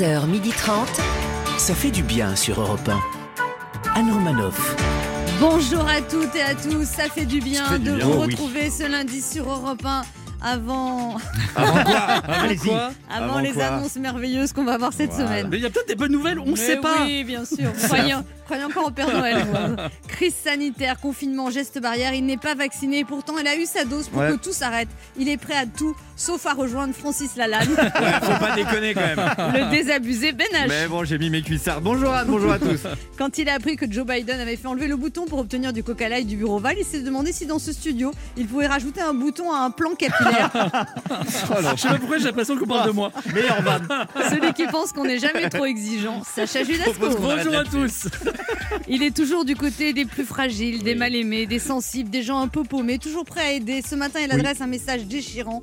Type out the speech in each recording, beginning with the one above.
11h30. Ça fait du bien sur Europe 1. Anne Romanoff. Bonjour à toutes et à tous, ça fait du bien fait du de bien. vous oui. retrouver ce lundi sur Europe 1 avant, Avant quoi avant, Avant les quoi annonces merveilleuses qu'on va avoir cette Voilà. semaine. Mais il y a peut-être des bonnes nouvelles, on ne sait pas. Oui, bien sûr. Croyez, croyez encore au Père Noël. Crise sanitaire, confinement, geste barrière. Il n'est pas vacciné. Pourtant, il a eu sa dose pour Ouais. que tout s'arrête. Il est prêt à tout, sauf à rejoindre Francis Lalanne, Ouais, faut pas déconner quand même. le désabusé Ben H. Mais bon, j'ai mis mes cuissards. Bonjour Anne, bonjour à tous. Quand il a appris que Joe Biden avait fait enlever le bouton pour obtenir du coca light du bureau Val, il s'est demandé si dans ce studio, il pouvait rajouter un bouton à un plan capillaire. Je sais pas pourquoi j'ai l'impression qu'on parle de moi. Meilleur van. Celui qui pense qu'on n'est jamais trop exigeant, Sacha Judasco. Bonjour à tous. Il est toujours du côté des plus fragiles, des mal-aimés, des sensibles, des gens un peu paumés, toujours prêt à aider. Ce matin, il adresse un message déchirant.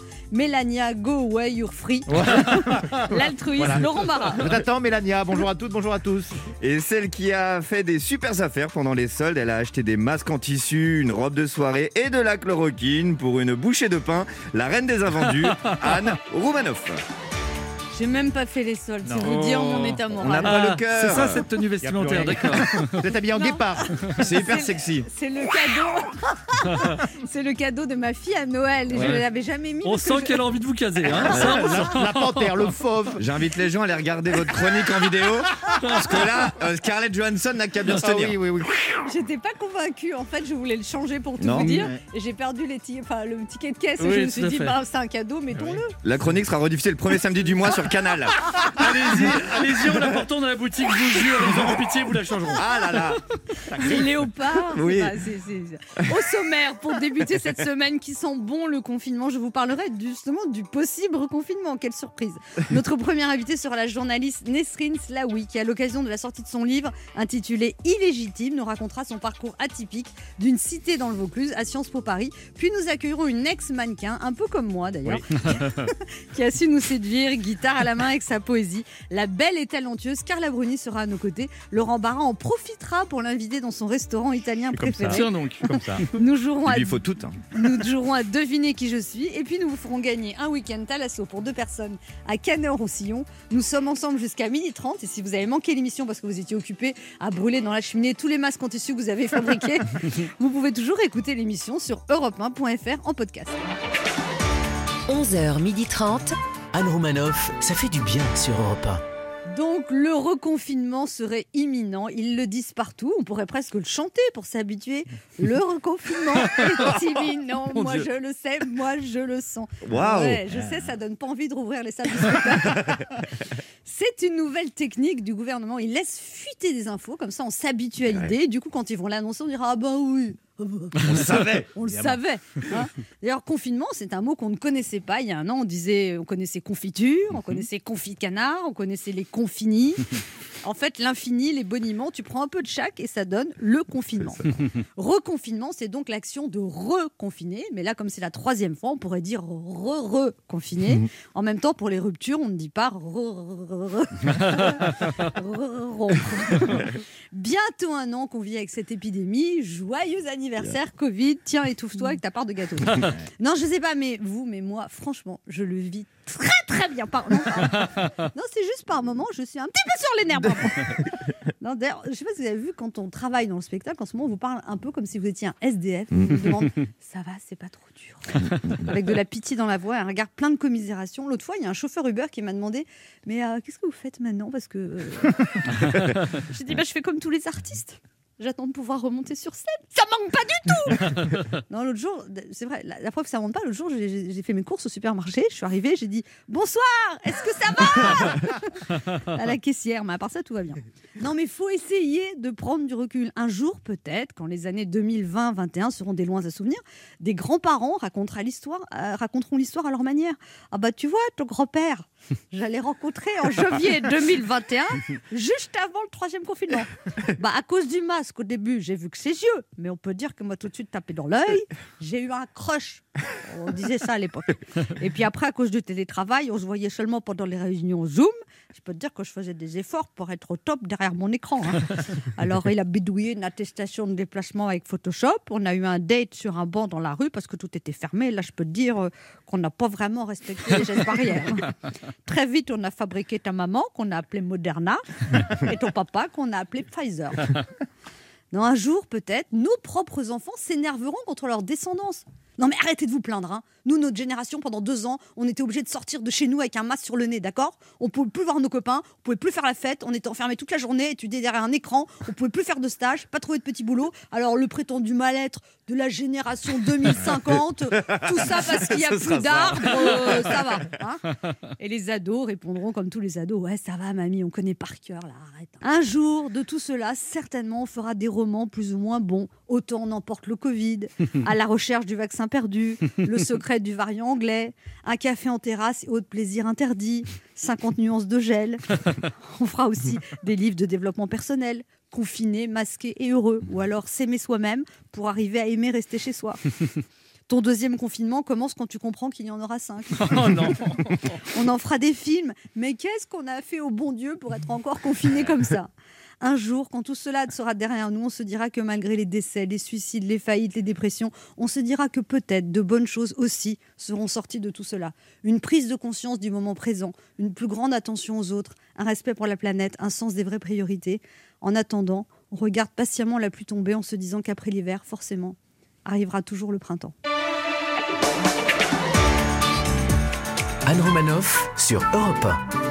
Mélania, go away, you're free. L'altruiste, Voilà. Laurent Barra. Je t'attends Mélania, bonjour à toutes, bonjour à tous. Et celle qui a fait des super affaires pendant les soldes, elle a acheté des masques en tissu, une robe de soirée et de la chloroquine pour une bouchée de pain. La reine des invendus, Anne Roumanoff. J'ai même pas fait les soldes, c'est Non. vous dire mon état On moral. a- Pas le Ah, cœur. C'est ça cette tenue vestimentaire, d'accord. Vous êtes habillé en Non. guépard. C'est hyper sexy. C'est le cadeau. c'est le cadeau de ma fille à Noël. Je ne l'avais jamais mis. On sent je- qu'elle a envie de vous caser. Hein. Ça, on. La, la panthère, le fauve. J'invite les gens à aller regarder votre chronique en vidéo. Parce que là, euh, Scarlett Johansson n'a qu'à bien se Ah tenir. oui, oui, oui. J'étais pas convaincue. En fait, je voulais le changer pour tout Non. vous dire. Et j'ai perdu les ti- enfin, le ticket de caisse. et Oui, je me suis dit, fait. bah, c'est un cadeau, mettons-le. La chronique sera rediffusée le premier samedi du mois sur Canal. Allez-y, allez-y, on la portons dans la boutique, je vous jure, ils auront pitié, vous la changeront. Ah là là. Les léopards. c'est Oui. pas- Au sommaire, pour débuter cette semaine qui sent bon le confinement, je vous parlerai justement du possible reconfinement. Quelle surprise. Notre première invitée sera la journaliste Nesrine Slaoui, qui, à l'occasion de la sortie de son livre intitulé Illégitime, nous racontera son parcours atypique d'une cité dans le Vaucluse à Sciences Po Paris. Puis nous accueillerons une ex-mannequin, un peu comme moi d'ailleurs, qui a su nous séduire, guitare à la main avec sa poésie. La belle et talentueuse Carla Bruni sera à nos côtés. Laurent Barra en profitera pour l'inviter dans son restaurant italien comme ça. préféré. Tiens donc. Comme ça. Nous jouerons, Il à, lui faut tout. hein. nous jouerons à deviner qui je suis et puis nous vous ferons gagner un week-end Thalasso pour deux personnes à Canet-Roussillon. Nous sommes ensemble jusqu'à 12h30 et si vous avez manqué l'émission parce que vous étiez occupé à brûler dans la cheminée tous les masques en tissu que vous avez fabriqués, vous pouvez toujours écouter l'émission sur europe1.fr en podcast. 11h30. Anne Romanoff. Ça fait du bien sur Europe 1. Donc le reconfinement serait imminent, ils le disent partout, on pourrait presque le chanter pour s'habituer. Le reconfinement est imminent, moi Dieu. je le sais, moi je le sens. Waouh. Ouais, je sais, ça donne pas envie de rouvrir les salles de spectacle. C'est une nouvelle technique du gouvernement, ils laissent fuiter des infos, comme ça on s'habitue à l'idée, du coup quand ils vont l'annoncer on dira ah bah oui. On le savait. on le savait. hein. D'ailleurs, confinement, c'est un mot qu'on ne connaissait pas. Il y a un an, on disait, on connaissait confiture, on connaissait confit de canard, on connaissait les confinis. En fait, l'infini, les boniments, tu prends un peu de chaque et ça donne le confinement. Reconfinement, c'est donc l'action de reconfiner. Mais là, comme c'est la troisième fois, on pourrait dire re-reconfiner. En même temps, pour les ruptures, on ne dit pas Bientôt un an qu'on vit avec cette épidémie. Joyeux anniversaire, Covid. Tiens, étouffe-toi avec ta part de gâteau. non, je sais pas, mais vous, mais moi, franchement, je le vis très très bien. Par... Non, non, c'est juste par moment, je suis un petit peu sur les nerfs. non, d'ailleurs, je sais pas si vous avez vu, quand on travaille dans le spectacle, en ce moment, on vous parle un peu comme si vous étiez un SDF. On vous demande, ça va, c'est pas trop dur. Avec de la pitié dans la voix, un regard plein de commisération. L'autre fois, il y a un chauffeur Uber qui m'a demandé, mais euh, qu'est-ce que vous faites maintenant? Parce que euh, j'ai dit, bah, je fais comme tous les artistes. J'attends de pouvoir remonter sur scène. Ça manque pas du tout Non, l'autre jour, c'est vrai, la, la fois que ça monte pas, l'autre jour, j'ai- fait mes courses au supermarché. Je suis arrivée, j'ai dit Bonsoir, est-ce que ça va? À la caissière, mais à part ça, tout va bien. Non, mais faut essayer de prendre du recul. Un jour, peut-être, quand les années 2020-21 seront des loins à souvenir, des grands-parents l'histoire, euh, raconteront l'histoire à leur manière. Ah bah, tu vois, ton grand-père, j'allais rencontrer en janvier 2021, juste avant le troisième confinement. Bah, à cause du masque, au début, j'ai vu que ses yeux, mais on peut dire que moi, tout de suite, tapé dans l'œil, j'ai eu un crush. On disait ça à l'époque. Et puis après, à cause du télétravail, on se voyait seulement pendant les réunions Zoom. Je peux te dire que je faisais des efforts pour être au top derrière mon écran. hein. Alors, il a bidouillé une attestation de déplacement avec Photoshop. On a eu un date sur un banc dans la rue parce que tout était fermé. Là, je peux te dire euh, qu'on n'a pas vraiment respecté les gestes barrières. Très vite, on a fabriqué ta maman, qu'on a appelée Moderna, et ton papa, qu'on a appelé Pfizer. Non, un jour, peut-être, nos propres enfants s'énerveront contre leur descendance. Non, mais arrêtez de vous plaindre. hein. Nous, notre génération, pendant deux ans, on était obligés de sortir de chez nous avec un masque sur le nez, d'accord? On pouvait plus voir nos copains, on pouvait plus faire la fête, on était enfermés toute la journée, étudiés derrière un écran, on pouvait plus faire de stage, pas trouver de petit boulot. Alors, le prétendu mal-être de la génération 2050, tout ça parce qu'il n'y a plus d'arbres, euh, ça va. hein. Et les ados répondront comme tous les ados Ouais, ça va, mamie, on connaît par cœur, là, arrête. Un jour, de tout cela, certainement, on fera des romans plus ou moins bons. Autant on emporte le Covid, à la recherche du vaccin perdu, le secret du variant anglais, un café en terrasse et autres plaisirs interdits, 50 nuances de gel. On fera aussi des livres de développement personnel, confinés, masqués et heureux, ou alors s'aimer soi-même pour arriver à aimer rester chez soi. Ton deuxième confinement commence quand tu comprends qu'il y en aura cinq. Oh non On en fera des films, mais qu'est-ce qu'on a fait au bon Dieu pour être encore confiné comme ça? Un jour, quand tout cela sera derrière nous, on se dira que malgré les décès, les suicides, les faillites, les dépressions, on se dira que peut-être de bonnes choses aussi seront sorties de tout cela. Une prise de conscience du moment présent, une plus grande attention aux autres, un respect pour la planète, un sens des vraies priorités. En attendant, on regarde patiemment la pluie tomber en se disant qu'après l'hiver, forcément, arrivera toujours le printemps. Anne Romanoff sur Europe 1.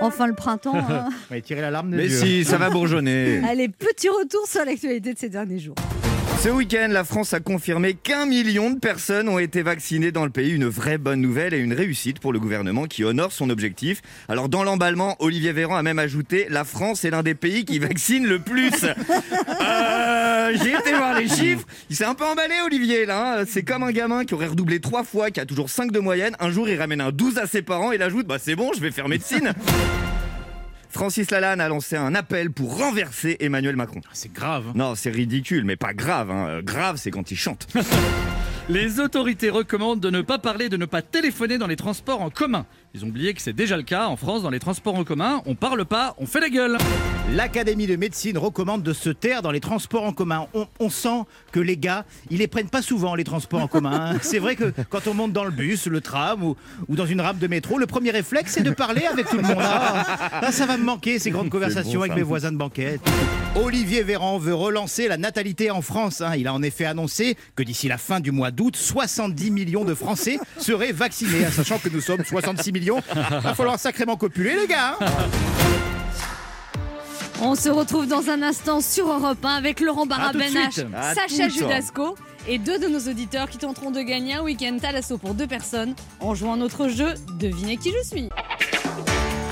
Enfin le printemps. hein. Ouais, tirez la larme de Mais Dieu. si, ça va bourgeonner. Allez, petit retour sur l'actualité de ces derniers jours. Ce week-end, la France a confirmé qu'un million de personnes ont été vaccinées dans le pays. Une vraie bonne nouvelle et une réussite pour le gouvernement qui honore son objectif. Alors, dans l'emballement, Olivier Véran a même ajouté La France est l'un des pays qui vaccine le plus. Euh, J'ai été voir les chiffres. Il s'est un peu emballé, Olivier, là. hein. C'est comme un gamin qui aurait redoublé trois fois, qui a toujours 5 de moyenne. Un jour, il ramène un 12 à ses parents et il ajoute Bah, c'est bon, je vais faire médecine. Francis Lalanne a lancé un appel pour renverser Emmanuel Macron. C'est grave. hein. Non, c'est ridicule, mais pas grave. hein. Euh, Grave, c'est quand il chante. Les autorités recommandent de ne pas parler, de ne pas téléphoner dans les transports en commun. Ils ont oublié que c'est déjà le cas en France dans les transports en commun. On parle pas, on fait la gueule. L'Académie de médecine recommande de se taire dans les transports en commun. On, on sent que les gars, ils les prennent pas souvent, les transports en commun. hein. C'est vrai que quand on monte dans le bus, le tram ou, ou dans une rame de métro, le premier réflexe, c'est de parler avec tout le monde. Ah, ah, ça va me manquer, ces grandes conversations bon, avec mes voisins de banquette. Olivier Véran veut relancer la natalité en France. hein. Il a en effet annoncé que d'ici la fin du mois d'août, 70 millions de Français seraient vaccinés. hein, Sachant que nous sommes 66 millions, il va falloir sacrément copuler, les gars. hein. On se retrouve dans un instant sur Europe 1 avec Laurent Barra-Benache, suite. À Sacha tout. Judasco et deux de nos auditeurs qui tenteront de gagner un week-end à l'assaut pour deux personnes en jouant à notre jeu Devinez qui je suis.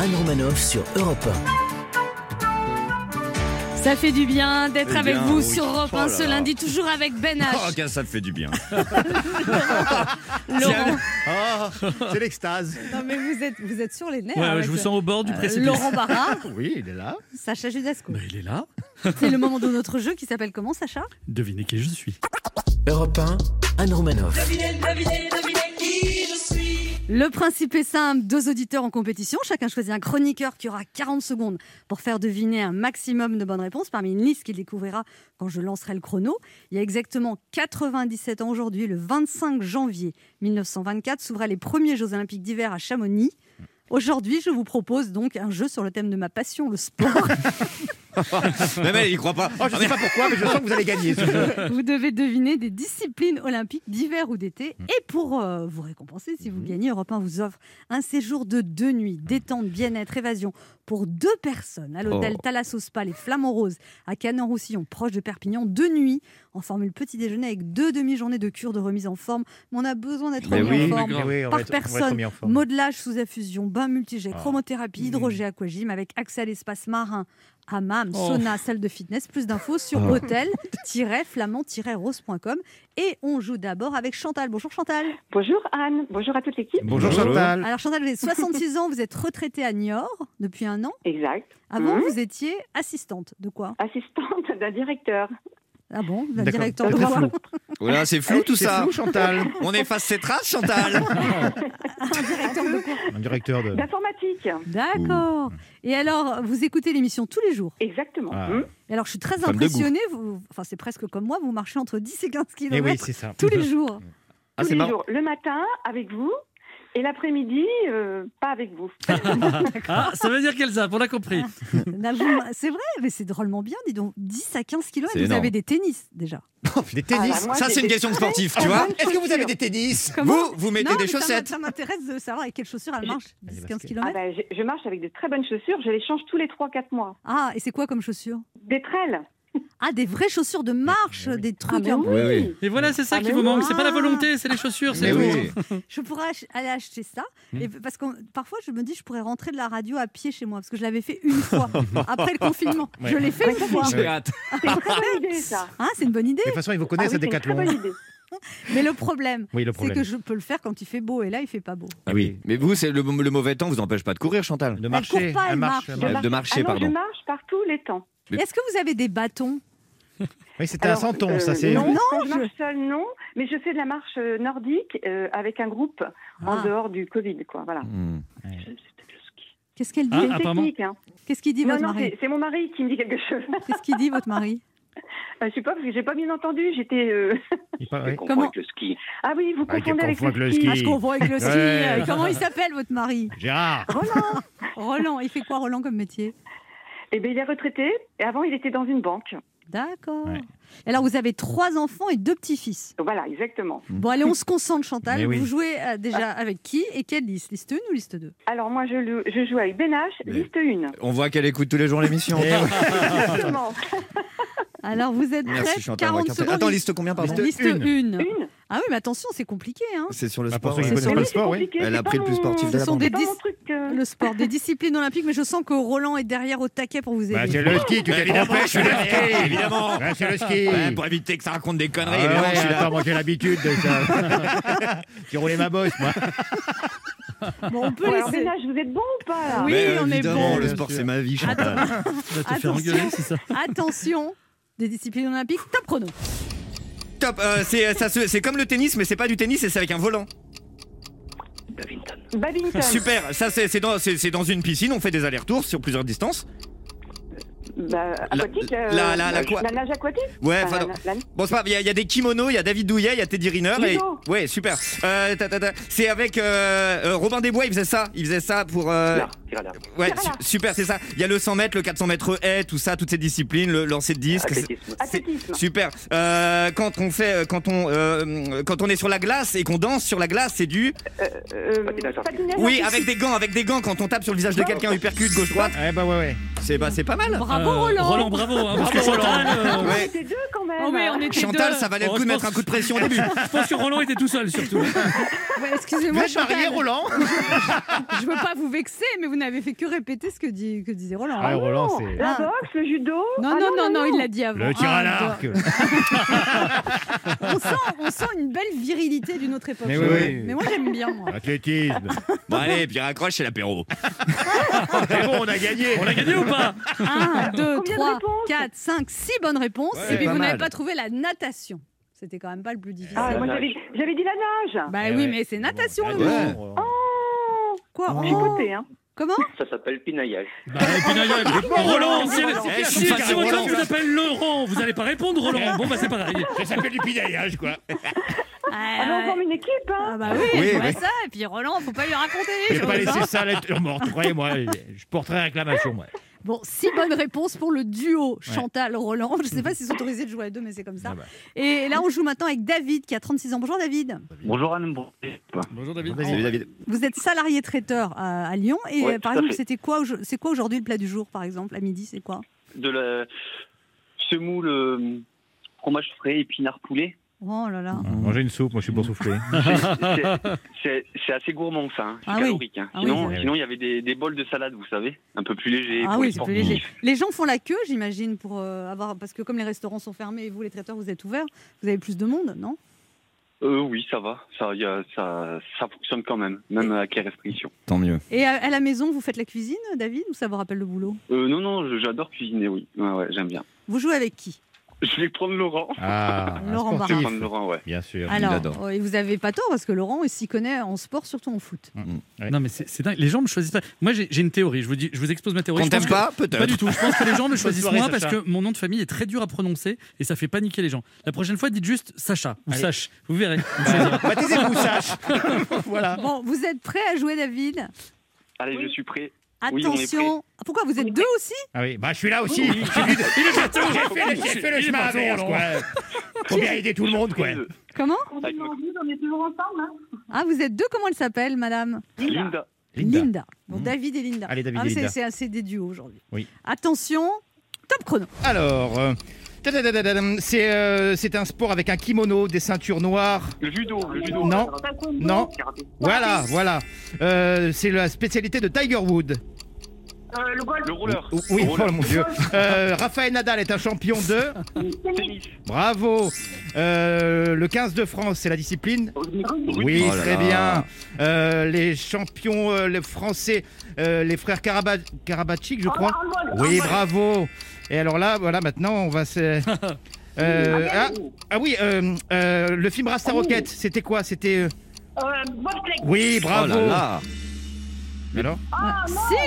Anne Romanoff sur Europe Ça fait du bien d'être Eh avec bien, vous oui. sur Europe Oh 1 là ce là. lundi, toujours avec Ben H, Oh, que ça me fait du bien. Laurent. Oh, c'est l'extase. Non mais vous êtes, vous êtes sur les nerfs. Ouais, je vous sens au bord du Euh, précipice. Laurent Barra, Oui, il est là. Sacha Judasco. Il est là. C'est le moment de notre jeu qui s'appelle comment, Sacha? Devinez qui je suis. Europe 1, Anne Romanoff. Le principe est simple, deux auditeurs en compétition, chacun choisit un chroniqueur qui aura 40 secondes pour faire deviner un maximum de bonnes réponses parmi une liste qu'il découvrira quand je lancerai le chrono. Il y a exactement 97 ans aujourd'hui, le 25 janvier 1924, s'ouvraient les premiers Jeux olympiques d'hiver à Chamonix. Aujourd'hui, je vous propose donc un jeu sur le thème de ma passion, le sport. Elle, il croit pas. Oh, je sais pas pourquoi, mais je sens que vous allez gagner ce jeu. vous devez deviner des disciplines olympiques d'hiver ou d'été. Et pour euh, vous récompenser, si vous gagnez, Europe 1 vous offre un séjour de deux nuits, détente, bien-être, évasion pour deux personnes à l'hôtel Oh. Thalasso Spa, les Flamands Roses, à Canon-Roussillon, proche de Perpignan. Deux nuits en formule petit déjeuner avec deux demi-journées de cure de remise en forme. Mais on a besoin d'être Mais oui, en forme. Mais Par personne, remis en forme. modelage sous affusion, bain multijet, Ah. chromothérapie, hydrogé aquagym avec accès à l'espace marin, hammam, Oh. sauna, salle de fitness. Plus d'infos sur Oh. hôtel-flamand-rose.com. Et on joue d'abord avec Chantal. Bonjour Chantal. Bonjour Anne, bonjour à toute l'équipe. Bonjour Bonjour. Chantal. Alors Chantal, vous avez 66 ans, vous êtes retraitée à Niort depuis un an. Exact. Avant, Mhm. vous étiez assistante de quoi? Assistante d'un directeur. Ah bon D'accord. directeur de quoi flou. Voilà, c'est flou tout C'est ça. flou, Chantal. On efface ses traces, Chantal. Un directeur de quoi Un directeur de. D'informatique. D'accord. Et alors, vous écoutez l'émission tous les jours Exactement. Ah. Hmm. Et alors, je suis très Femme impressionnée. Vous... Enfin, c'est presque comme moi, vous marchez entre 10 et 15 Eh km oui, c'est ça. tous les jours. Ah, Tous les marrant. jours. Le matin, avec vous. Et l'après-midi, euh, pas avec vous. Ah, ça veut dire qu'Elsa, on a compris. Là, vous- C'est vrai, mais c'est drôlement bien. Dis donc, 10 à 15 km, C'est vous énorme. avez des tennis déjà. Des Ah, tennis. bah, moi, Ça, c'est une question de sportif, tu vois. bonnes Est-ce que vous avez des tennis? Comment Vous, vous mettez Non, des chaussettes. Ça m'intéresse de savoir avec quelles chaussures elle marche. Ah, 10, parce 15 que- Ah km. bah, je, je marche avec de très bonnes chaussures. Je les change tous les 3-4 mois. Ah, et c'est quoi comme chaussures Des trelles. Ah, des vraies chaussures de marche, Mais oui. des trucs. Ah, un mais peu- Oui, oui. Et voilà, c'est ça Ah, qui mais vous oui. manque. C'est pas la Ah. volonté, c'est les chaussures, c'est Mais tout. oui. Je pourrais ach- aller acheter ça. Hmm. Et parce que parfois, je me dis, je pourrais rentrer de la radio à pied chez moi. Parce que je l'avais fait une fois, après le confinement. Ouais. Je l'ai fait une fois. J'ai hâte. C'est une très bonne idée, ça. Hein, c'est une bonne idée. De toute façon, il vous Ah connaît, oui, ça c'est une très décathlon. bonne idée. Mais le problème, Oui, le c'est problème. que je peux le faire quand il fait beau. Et là, il fait pas beau. Ah oui. Mais vous, c'est le, le mauvais temps vous empêche pas de courir, Chantal. De marcher. court pas, elle marche. elle marche- de marcher, ah non, pardon. Je marche par tous les temps. Mais- Est-ce que vous avez des bâtons? Oui, c'était un Alors, santon, euh, ça. C'est. Non, Non, je marche seule, non. Mais je fais de la marche euh, nordique euh, avec un groupe en Ah. dehors du Covid, quoi. Voilà. Hmm. Qu'est-ce qu'elle dit Ah, technique, hein. Qu'est-ce qu'il dit Non, votre non, mari c'est mon mari qui me dit quelque chose. Qu'est-ce qu'il dit votre mari Euh, je sais pas, parce que j'ai pas bien entendu. J'étais. euh, Comment le ski. Ah oui, vous Ah, confondez avec avec le ski. ski. Ah, je confonds avec le ski. Ouais. Comment il s'appelle votre mari? Gérard. Roland. Roland. Il fait quoi Roland comme métier? Eh bien, il est retraité. Et avant, il était dans une banque. D'accord. Ouais. Alors vous avez trois enfants et deux petits-fils. Voilà, exactement. Bon allez, on se concentre Chantal. Oui. Vous jouez euh, déjà avec qui et quelle liste? Liste 1 ou liste 2 Alors, moi, je, le- je joue avec Ben H, Mais- liste 1. On voit qu'elle écoute tous les jours l'émission. Eh. Exactement. Alors vous êtes va 40 carte- secondes. Attends, liste combien, pardon? Liste une. 1. Ah oui, mais attention, c'est compliqué. Hein. C'est sur le Ah, pour sport. ceux qui ouais. connaissent Oui, le sport, Elle a pris le plus sportif de Ce la sont bande. truc. euh, Le sport, des disciplines olympiques, mais je sens que Roland est derrière au taquet pour vous aider. Bah, c'est le ski, tu t'es Évidemment, trompé. je suis le ski, évidemment. Ouais, c'est le ski. Ouais, pour éviter que ça raconte des Ah conneries, évidemment, ouais, je suis là. moi j'ai l'habitude de ça. J'ai roulé ma bosse, moi. Bon, on peut alors, laisser. H, vous êtes bon ou pas là Oui, Mais, on est évidemment, bon. Le sport, c'est ma vie, Chantal. Va te faire Attention. engueuler, c'est ça. Attention, des disciplines olympiques, top chrono. Top. euh, c'est comme le tennis, mais c'est pas du tennis, et c'est avec un volant. Badminton. Super. Ça, dans, c'est dans une piscine. On fait des allers-retours sur plusieurs distances. Bah, aquatique. la- euh, la- la- la quoi la nage aquatique? Ouais. Enfin, enfin, la- la- Bon, c'est pas. Il y, a- il y a des kimonos, il y a David Douillet, il y a Teddy Riner. Et... Ouais, super. Euh, ta, ta, ta. C'est avec euh, euh, Robin Desbois, il faisait ça. Il faisait ça pour. euh, Ouais, Tir à su- l'arc. super, c'est ça. Il y a le 100 mètres, le 400 mètres haie, tout ça, toutes ces disciplines, le lancer de disque. c'est- c'est- Athlétisme. Super. Euh, quand on fait, euh, quand on, euh, quand on est sur la glace et qu'on danse sur la glace, c'est du. Euh, patinage Oui, artistique. avec des gants, avec des gants. Quand on tape sur le visage de quelqu'un, uppercut gauche droite, Ouais, bah ouais, ouais. C'est bah, c'est pas mal. Bravo Euh, Roland. Roland, bravo. hein, parce que Bravo, Chantal, euh, Ah, Ouais. On était deux quand même. Oh oui, on était Chantal, deux. ça valait le Oh, coup de je mettre un coup de pression au début. je pense que Roland était tout seul, surtout. Ouais, Excusez-moi, marié, Chantal. Roland Je veux pas vous vexer, mais vous n'avez fait que répéter ce que, dit, que disait Roland. Ah, Roland, c'est. La Ah. boxe, le judo. Non, Ah, non, non, non, il l'a dit avant. Le tir à Un, l'arc. On sent, on sent une belle virilité d'une autre époque. Mais je oui, trouve. oui. Mais moi, j'aime bien, moi. Athlétisme. Bon allez, puis raccroche, c'est l'apéro. C'est bon, on a gagné. On a gagné ou pas 1, 2, Combien de 3, réponses 4, 5, 6 bonnes réponses. Ouais, et puis vous n'avez pas trouvé la natation. C'était quand même pas le plus difficile. Ah, moi j'avais dit la nage. bah Eh oui, ouais. mais c'est natation le Ouais. Oh, Quoi j'ai Oh goûté, hein. Comment Ça s'appelle pinaillage. bah, et puis, d'ailleurs, Roland, si, Eh, si, si pas votre homme vous appelle Laurent, vous n'allez pas répondre, Roland. Bon, bah, c'est pareil. Ça s'appelle du pinaillage, quoi. Ah, on forme une équipe, hein. Ah bah oui, Oui, je vois ça. Et puis Roland, faut pas lui raconter J'ai choses. pas laissé hein. ça à la morte. Croyez-moi, je porterai réclamation, moi. Bon, six bonnes réponses pour le duo Chantal-Roland. Je sais pas si c'est autorisé de jouer à deux, mais c'est comme ça. Ah bah. Et là, on joue maintenant avec David qui a 36 ans. Bonjour David. Bonjour Anne. Bonjour, David. Vous êtes salarié traiteur à, à Lyon. Et Ouais, euh, par exemple, c'était quoi, c'est quoi aujourd'hui le plat du jour, par exemple, à midi C'est quoi? De la semoule, euh, fromage frais, épinard poulet. Oh là là. Manger une soupe, moi je suis pour souffler. C'est- assez gourmand ça, hein. c'est Ah oui. calorique. hein. Ah oui, Sinon, c'est vrai. sinon il y avait des, des bols de salade, vous savez, un peu plus légers. Ah pour oui, les c'est plus léger. Les gens font la queue, j'imagine, pour euh, avoir. Parce que comme les restaurants sont fermés et vous, les traiteurs, vous êtes ouverts, vous avez plus de monde, non? Euh, oui, ça va, ça, y a- ça, ça fonctionne quand même, même avec les restrictions. Tant mieux. Et à, à la maison, vous faites la cuisine, David, ou ça vous rappelle le boulot? Euh, non, non, j'adore cuisiner, oui. Ouais, ouais, j'aime bien. Vous jouez avec qui? Je vais prendre Laurent. Ah, Laurent Je vais prendre Laurent, ouais. bien sûr. Alors, oh, et vous avez pas tort parce que Laurent il s'y connaît en sport, surtout en foot. Ouais. Non mais c'est c'est dingue. Les gens me choisissent pas. Moi j'ai j'ai une théorie. Je vous dis, je vous expose ma théorie. Qu'on Je pense t'aime que- pas, peut-être. Pas du tout. Je pense que les gens me choisissent soirée, moi parce Sacha. que mon nom de famille est très dur à prononcer et ça fait paniquer les gens. La prochaine fois, dites juste Sacha ou Allez. Sach. Vous verrez. Vous choisirez. Bah, taisez-vous, Sach. voilà. Bon, vous êtes prêts à jouer, David? Allez, je suis prêt. Attention. Pourquoi vous êtes deux aussi Ah oui, bah je suis là aussi. Il est partout. J'ai fait, le- j'ai fait le chemin inverse, quoi. Faut bien aider tout le monde, quoi. Comment on est toujours ensemble. Hein Ah, vous êtes deux. Comment elle s'appelle, madame Linda. Linda. Bon, Mhm. David et Linda. Allez, David Ah, et c'est- Linda. C'est assez des duos aujourd'hui. Oui. Attention. Top chrono. Alors, euh, c'est euh, c'est un sport avec un kimono, des ceintures noires. Le judo, le judo. Non, non. Voilà, voilà. Euh, c'est la spécialité de Tiger Wood. Le rouleur. Oui, oh, mon Dieu. Euh, Raphaël Nadal est un champion de. Bravo. Euh, le 15 de France, c'est la discipline. Oui, oh très bien. Euh, les champions les français, les frères Karaba... Je crois. Oui, bravo. Et alors là, voilà, maintenant, on va ah, ah, oui, le film Rasta Rocket, c'était quoi? C'était. oui, bravo. Oh là là.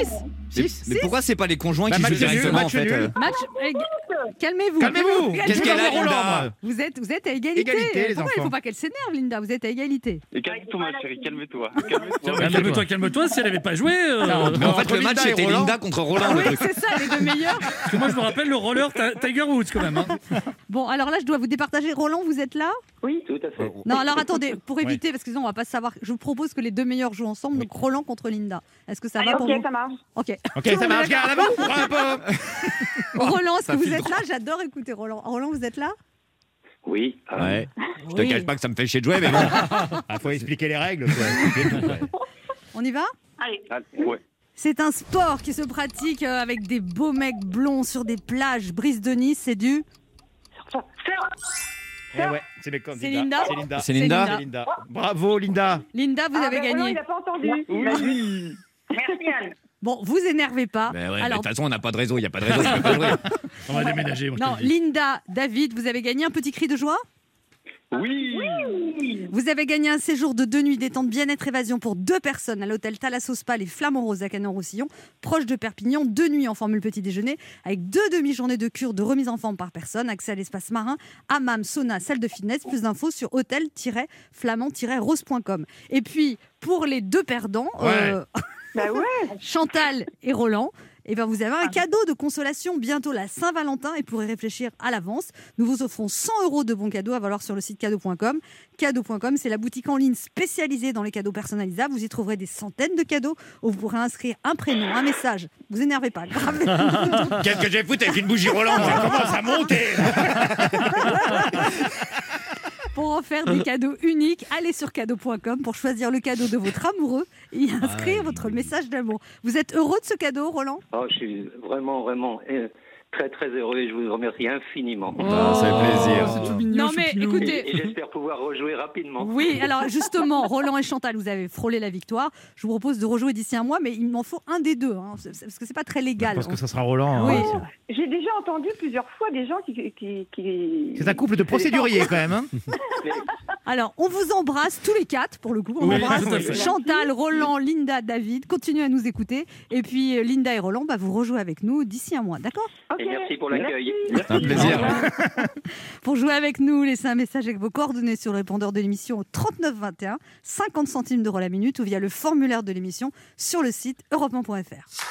6 mais, mais six. pourquoi c'est pas les conjoints bah, qui jouent directement en euh match... Eh, calmez-vous. Calmez-vous. Qu'est-ce qu'elle a, Linda vous êtes, vous êtes à égalité. égalité les pourquoi il faut pas qu'elle s'énerve, Linda Vous êtes à égalité. Calme-toi, ma chérie, calme-toi. Calme-toi, calme-toi. Si elle n'avait pas joué. Euh... Mais en fait, le match c'était Linda contre Roland. Ah oui, c'est ça, les deux meilleurs. Parce que moi, je me rappelle le roller Tiger Woods quand même. Hein. Bon, alors là, je dois vous départager. Roland, vous êtes là? Oui, tout à fait. Non, alors attendez, pour éviter, parce que sinon on va pas savoir. Je vous propose que les deux meilleurs jouent ensemble. Donc Roland contre Linda. Est-ce que ça va pour vous? Ok, ça marche. Ok. Ok, ça marche, garde là-bas. Bravo. Roland, est-ce que vous êtes là J'adore écouter Roland. Roland, vous êtes là? Oui. euh, Ouais. Je te Oui. cache pas que ça me fait chier de jouer, mais bon. Ah, faut expliquer les règles. Quoi. On y va? Allez. ouais. C'est un sport qui se pratique euh, avec des beaux mecs blonds sur des plages. Brise de Nice, c'est du. Eh ouais, c'est Linda C'est Linda. C'est Linda. C'est Linda. Bravo, Linda. Linda, vous Ah, avez ben, gagné. il n'a pas entendu. Oui. Merci, Anne. Bon, vous énervez pas. Ben ouais, de toute façon, on n'a pas de réseau, il n'y a pas de réseau, pas jouer. On va déménager. moi, non. Linda, David, vous avez gagné un petit cri de joie? Oui. Vous avez gagné un séjour de deux nuits détente bien-être évasion pour deux personnes à l'hôtel Thalasso Spa les Flamants Roses à Canon-Roussillon, proche de Perpignan, deux nuits en formule petit déjeuner, avec deux demi-journées de cure de remise en forme par personne, accès à l'espace marin, hammam, sauna, salle de fitness, plus d'infos sur hôtel-flamand-rose.com. Et puis, pour les deux perdants, euh, Bah ouais. Chantal et Roland, eh ben vous avez un cadeau de consolation bientôt la Saint-Valentin et pour y réfléchir à l'avance, nous vous offrons 100 euros de bons cadeaux à valoir sur le site cadeau.com. Cadeau.com, c'est la boutique en ligne spécialisée dans les cadeaux personnalisables. Vous y trouverez des centaines de cadeaux où vous pourrez inscrire un prénom, un message. Vous énervez pas, grave. Qu'est-ce que j'ai foutu avec une bougie Roland? Ça commence à monter. pour en faire des cadeaux uniques, allez sur cadeau.com pour choisir le cadeau de votre amoureux et y inscrire votre message d'amour. Vous êtes heureux de ce cadeau, Roland? Oh, je suis vraiment, vraiment euh, très, très heureux et je vous remercie infiniment. Ah, ça fait plaisir. C'est tout mignon, Non mais écoutez, Et j'espère pouvoir rejouer rapidement. Oui, alors justement, Roland et Chantal, vous avez frôlé la victoire. Je vous propose de rejouer d'ici un mois, mais il m'en faut un des deux, hein, parce que c'est pas très légal. Parce que ça sera Roland. Oui. hein. J'ai déjà entendu plusieurs fois des gens qui. qui, qui... C'est un couple de procéduriers quand même. hein. Alors, on vous embrasse tous les quatre, pour le coup. On Oui, embrasse. Chantal, Roland, Linda, David. Continuez à nous écouter. Et puis, euh, Linda et Roland, bah, vous rejouez avec nous d'ici un mois, d'accord? Ok. Merci pour l'accueil. Un plaisir. Pour jouer avec nous, laissez un message avec vos coordonnées sur le répondeur de l'émission au 39 21, 50 centimes d'euros la minute ou via le formulaire de l'émission sur le site europe1.fr.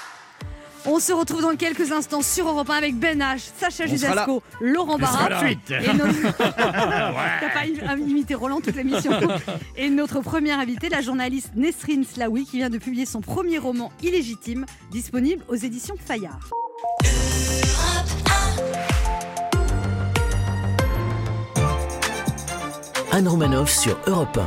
On se retrouve dans quelques instants sur Europe 1 avec Ben H, Sacha. Judasco, Laurent Barra. Et notre... T'as pas im- imité Roland toute l'émission. Et notre première invitée, la journaliste Nesrine Slaoui, qui vient de publier son premier roman illégitime, disponible aux éditions Fayard. Anne Romanoff sur Europe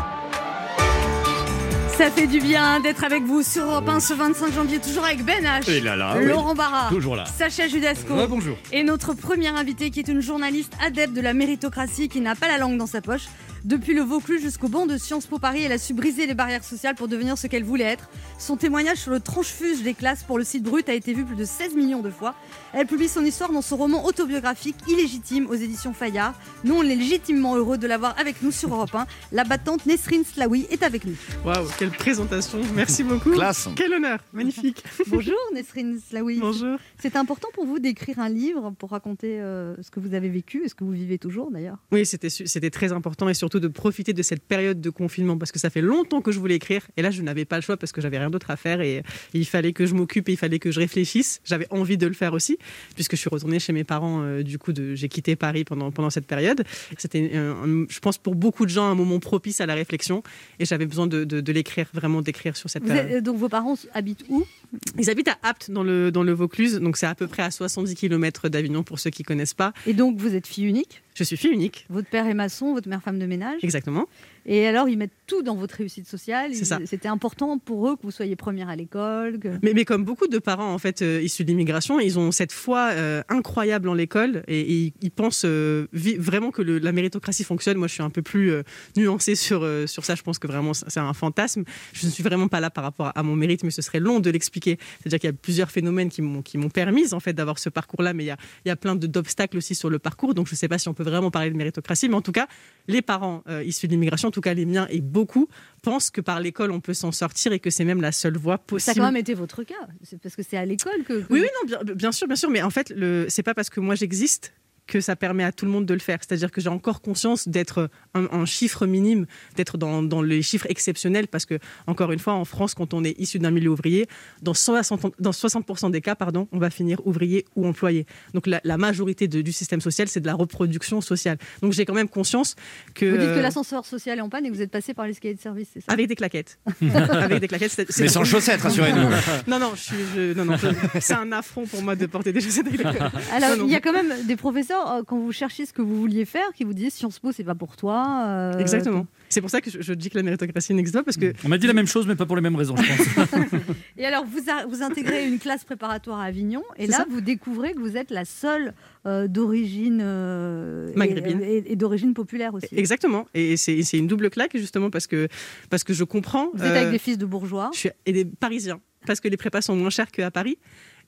Ça fait du bien d'être avec vous sur Europe 1 ce 25 janvier, toujours avec Ben H, Et là là, oui. Laurent Barra, Toujours là. Sacha Judasco Ouais, bonjour. et notre première invitée qui est une journaliste adepte de la méritocratie qui n'a pas la langue dans sa poche, Depuis le Vaucluse jusqu'au banc de Sciences Po Paris, elle a su briser les barrières sociales pour devenir ce qu'elle voulait être. Son témoignage sur le tranchefuge des classes pour le site Brut a été vu plus de 16 millions de fois. Elle publie son histoire dans son roman autobiographique Illégitime aux éditions Fayard. Nous, on est légitimement heureux de l'avoir avec nous sur Europe 1. La battante Nesrine Slaoui est avec nous. Waouh, quelle présentation. Merci beaucoup. Classe. Quel honneur. Magnifique. Bonjour Nesrine Slaoui. Bonjour. C'est important pour vous d'écrire un livre pour raconter euh, ce que vous avez vécu et ce que vous vivez toujours d'ailleurs. Oui, c'était très important et surtout de profiter de cette période de confinement parce que ça fait longtemps que je voulais écrire et là je n'avais pas le choix parce que j'avais rien d'autre à faire et, et il fallait que je m'occupe et il fallait que je réfléchisse. J'avais envie de le faire aussi puisque je suis retournée chez mes parents. euh, du coup, de- j'ai quitté Paris pendant pendant cette période. C'était, euh, je pense, pour beaucoup de gens un moment propice à la réflexion et j'avais besoin de, de- de l'écrire, vraiment d'écrire sur cette période. êtes- euh, donc vos parents habitent où? Ils habitent à Apt dans le dans le Vaucluse, donc c'est à peu près à 70 km d'Avignon pour ceux qui connaissent pas. Et donc vous êtes fille unique? Je suis fille unique. Votre père est maçon, votre mère femme de ménage. Exactement. Et alors ils mettent tout dans votre réussite sociale. C'est Ils- ça. C'était important pour eux que vous soyez première à l'école. que- Mais, mais comme beaucoup de parents en fait euh, issus de l'immigration, ils ont cette foi euh, incroyable en l'école et, et ils- pensent euh, vraiment que le- la méritocratie fonctionne. Moi, je suis un peu plus nuancée sur sur ça. Je pense que vraiment c'est un fantasme. Je ne suis vraiment pas là par rapport à, à mon mérite, mais ce serait long de l'expliquer. C'est-à-dire qu'il y a plusieurs phénomènes qui m'ont permis en fait d'avoir ce parcours-là, mais il y a il y a plein d'obstacles aussi sur le parcours. Donc je ne sais pas si on peut vraiment parler de méritocratie, mais en tout cas, les parents issus de l'immigration, tout cas les miens et beaucoup, pensent que par l'école on peut s'en sortir et que c'est même la seule voie Ça possible. a quand même été votre cas. C'est parce que c'est à l'école que. que- Oui, oui, non, bien, bien sûr, bien sûr, mais en fait, le, c'est pas parce que moi j'existe que ça permet à tout le monde de le faire. C'est-à-dire que j'ai encore conscience d'être un, un chiffre minime, d'être dans, dans les chiffres exceptionnels, parce que, encore une fois, en France, quand on est issu d'un milieu ouvrier, dans 60%, dans 60% des cas, pardon, on va finir ouvrier ou employé. Donc la, la majorité de- du système social, c'est de la reproduction sociale. Donc j'ai quand même conscience que... Vous dites que l'ascenseur social est en panne et que vous êtes passé par l'escalier de service, c'est ça? Avec des claquettes. avec des claquettes. c'est- c'est- Mais sans chaussettes, rassurez-nous. Non, non, je suis, je- non, non, je- c'est un affront pour moi de porter des chaussettes avec des claquettes. Alors, il y a quand même des professeurs, euh, quand vous cherchiez ce que vous vouliez faire, qui vous disent Sciences Po, c'est pas pour toi. euh, Exactement. C'est pour ça que je, je dis que la méritocratie n'existe pas parce que On m'a dit la même chose, mais pas pour les mêmes raisons, je pense. Et alors, vous, a- vous intégrez une classe préparatoire à Avignon, et là, vous découvrez que vous êtes la seule euh, d'origine euh, et- Maghrébine. et, et d'origine populaire aussi. exactement. Et c'est une double claque justement parce que parce que je comprends. Vous êtes avec des fils de bourgeois. je suis et des Parisiens parce que les prépas sont moins chers qu'à Paris.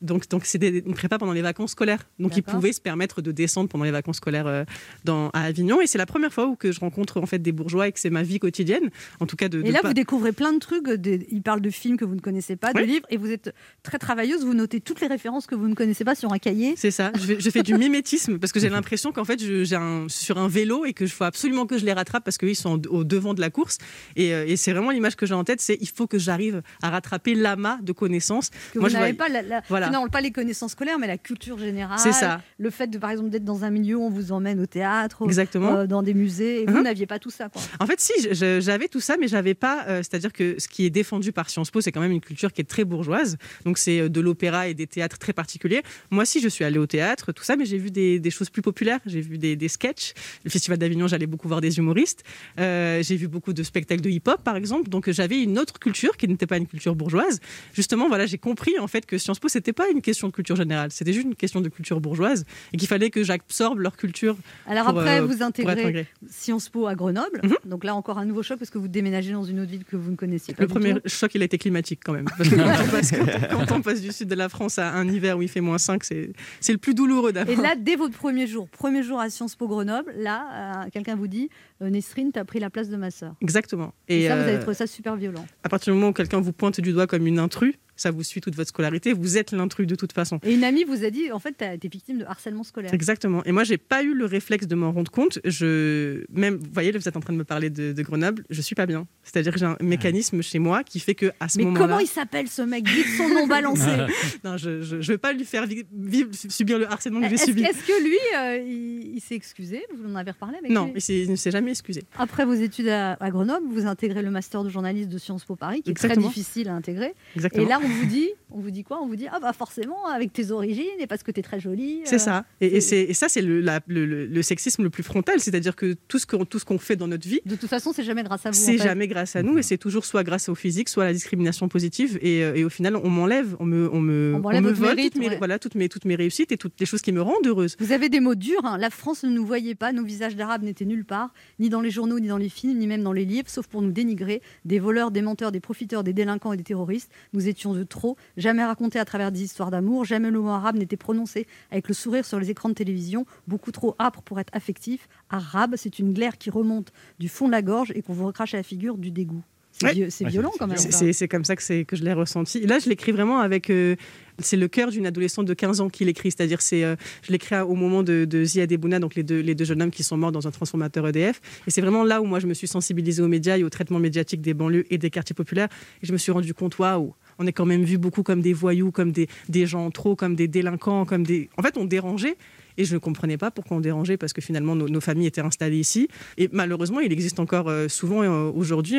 Donc, donc c'est des- une prépa pendant les vacances scolaires. Donc, ils pouvaient se permettre de descendre pendant les vacances scolaires euh, dans, à Avignon. Et c'est la première fois où que je rencontre en fait des bourgeois et que c'est ma vie quotidienne. En tout cas, de. Et là, pas- vous découvrez plein de trucs. de- il parle de films que vous ne connaissez pas, de Oui. livres, et vous êtes très travailleuse. Vous notez toutes les références que vous ne connaissez pas sur un cahier. C'est ça. Je fais, je fais du mimétisme parce que j'ai l'impression qu'en fait, j'ai un, sur un vélo et que je faut absolument que je les rattrape parce qu'ils sont au devant de la course. Et, euh, et c'est vraiment l'image que j'ai en tête. C'est il faut que j'arrive à rattraper l'amas de connaissances. Que Moi, vous je n'avez vois- pas, la, la- Voilà. Finalement, pas les connaissances scolaires, mais la culture générale. C'est ça. Le fait de, par exemple, d'être dans un milieu où on vous emmène au théâtre, Exactement. euh, dans des musées, et vous Mhm. n'aviez pas tout ça. Quoi. En fait, si, j'avais tout ça, mais j'avais pas. euh, C'est-à-dire que ce qui est défendu par Sciences Po, c'est quand même une culture qui est très bourgeoise. Donc, c'est euh, de l'opéra et des théâtres très particuliers. Moi, si, je suis allée au théâtre, tout ça, mais j'ai vu des, des choses plus populaires. J'ai vu des, des sketchs. Le Festival d'Avignon, j'allais beaucoup voir des humoristes. Euh, j'ai vu beaucoup de spectacles de hip-hop, par exemple. Donc, j'avais une autre culture qui n'était pas une culture bourgeoise. Justement, voilà, j'ai compris en fait que Sciences Po, c'était pas une question de culture générale. C'était juste une question de culture bourgeoise et qu'il fallait que j'absorbe leur culture. Alors pour, après, euh, vous intégrez. Sciences Po à Grenoble. Mhm. Donc là, encore un nouveau choc parce que vous déménagez dans une autre ville que vous ne connaissiez pas. Le premier tout. choc, il a été climatique quand même. Parce que quand, on passe, quand- quand on passe du sud de la France à un hiver où il fait moins 5, c'est le plus douloureux Et d'abord. là, dès votre premier jour, premier jour à Sciences Po Grenoble, là, euh, quelqu'un vous dit euh, Nesrine, t'as pris la place de ma sœur. Exactement. Et, Et, ça, vous avez euh, trouvé ça super violent. à partir du moment où quelqu'un vous pointe du doigt comme une intrus, ça vous suit toute votre scolarité, vous êtes l'intrus de toute façon. Et une amie vous a dit, en fait, t'as été victime de harcèlement scolaire. Exactement. Et moi, j'ai pas eu le réflexe de m'en rendre compte. Je, même, vous voyez, là, vous êtes en train de me parler de, de Grenoble. Je suis pas bien. C'est-à-dire que j'ai un mécanisme chez moi qui fait que à ce Mais moment-là, comment il s'appelle ce mec? Dites son nom balancé. non, je, je, je vais pas lui faire vi- vivre, subir le harcèlement que j'ai subi. est-ce que lui, euh, il, il s'est excusé? Vous en avez reparlé avec Non, lui? il ne s'est jamais excusé. Après vos études à, à Grenoble, vous intégrez le master de journaliste de Sciences Po Paris, qui est Exactement. très difficile à intégrer. Exactement. Et là, on vous dit On vous dit quoi? On vous dit ah bah forcément avec tes origines et parce que t'es très jolie. C'est euh, ça. Et, et c'est- et ça, c'est le, sexisme le plus frontal. C'est-à-dire que tout ce qu'on tout ce qu'on fait dans notre vie, De toute façon, c'est jamais grâce à vous. c'est en fait. jamais grâce à nous et c'est toujours soit grâce au physique, soit à la discrimination positive. Et, euh, et au final, on m'enlève, on me, on me, On m'enlève me vole mérite, toutes, mes, ouais. voilà, toutes, mes, toutes mes réussites et toutes les choses qui me rendent heureuse. Vous avez des mots durs. hein. La France ne nous voyait pas. Nos visages d'arabes n'étaient nulle part, ni dans les journaux, ni dans les films, ni même dans les livres, sauf pour nous dénigrer. Des voleurs, des menteurs, des profiteurs, des délinquants et des terroristes. Nous étions trop. Jamais racontés à travers des histoires d'amour. Jamais le mot arabe n'était prononcé avec le sourire sur les écrans de télévision. Beaucoup trop âpre pour être affectif. Arabe, c'est une glaire qui remonte du fond de la gorge et qu'on vous recrache à la figure du dégoût. C'est Ouais. violent quand même. C'est- comme ça que, je l'ai ressenti. Et là, je l'écris vraiment avec. euh, c'est le cœur d'une adolescente de 15 ans qui l'écrit. C'est-à-dire, c'est, euh, je l'écris au moment de, de Ziad et Bouna, donc les deux, les deux jeunes hommes qui sont morts dans un transformateur EDF. Et c'est vraiment là où moi, je me suis sensibilisée aux médias et au traitement médiatique des banlieues et des quartiers populaires. Et je me suis rendu compte, waouh, on est quand même vu beaucoup comme des voyous, comme des, gens trop, comme des délinquants, comme des. En fait, on dérangeait. Et je ne comprenais pas pourquoi on dérangeait, parce que finalement, nos, nos familles étaient installées ici. Et malheureusement, il existe encore euh, souvent euh, aujourd'hui,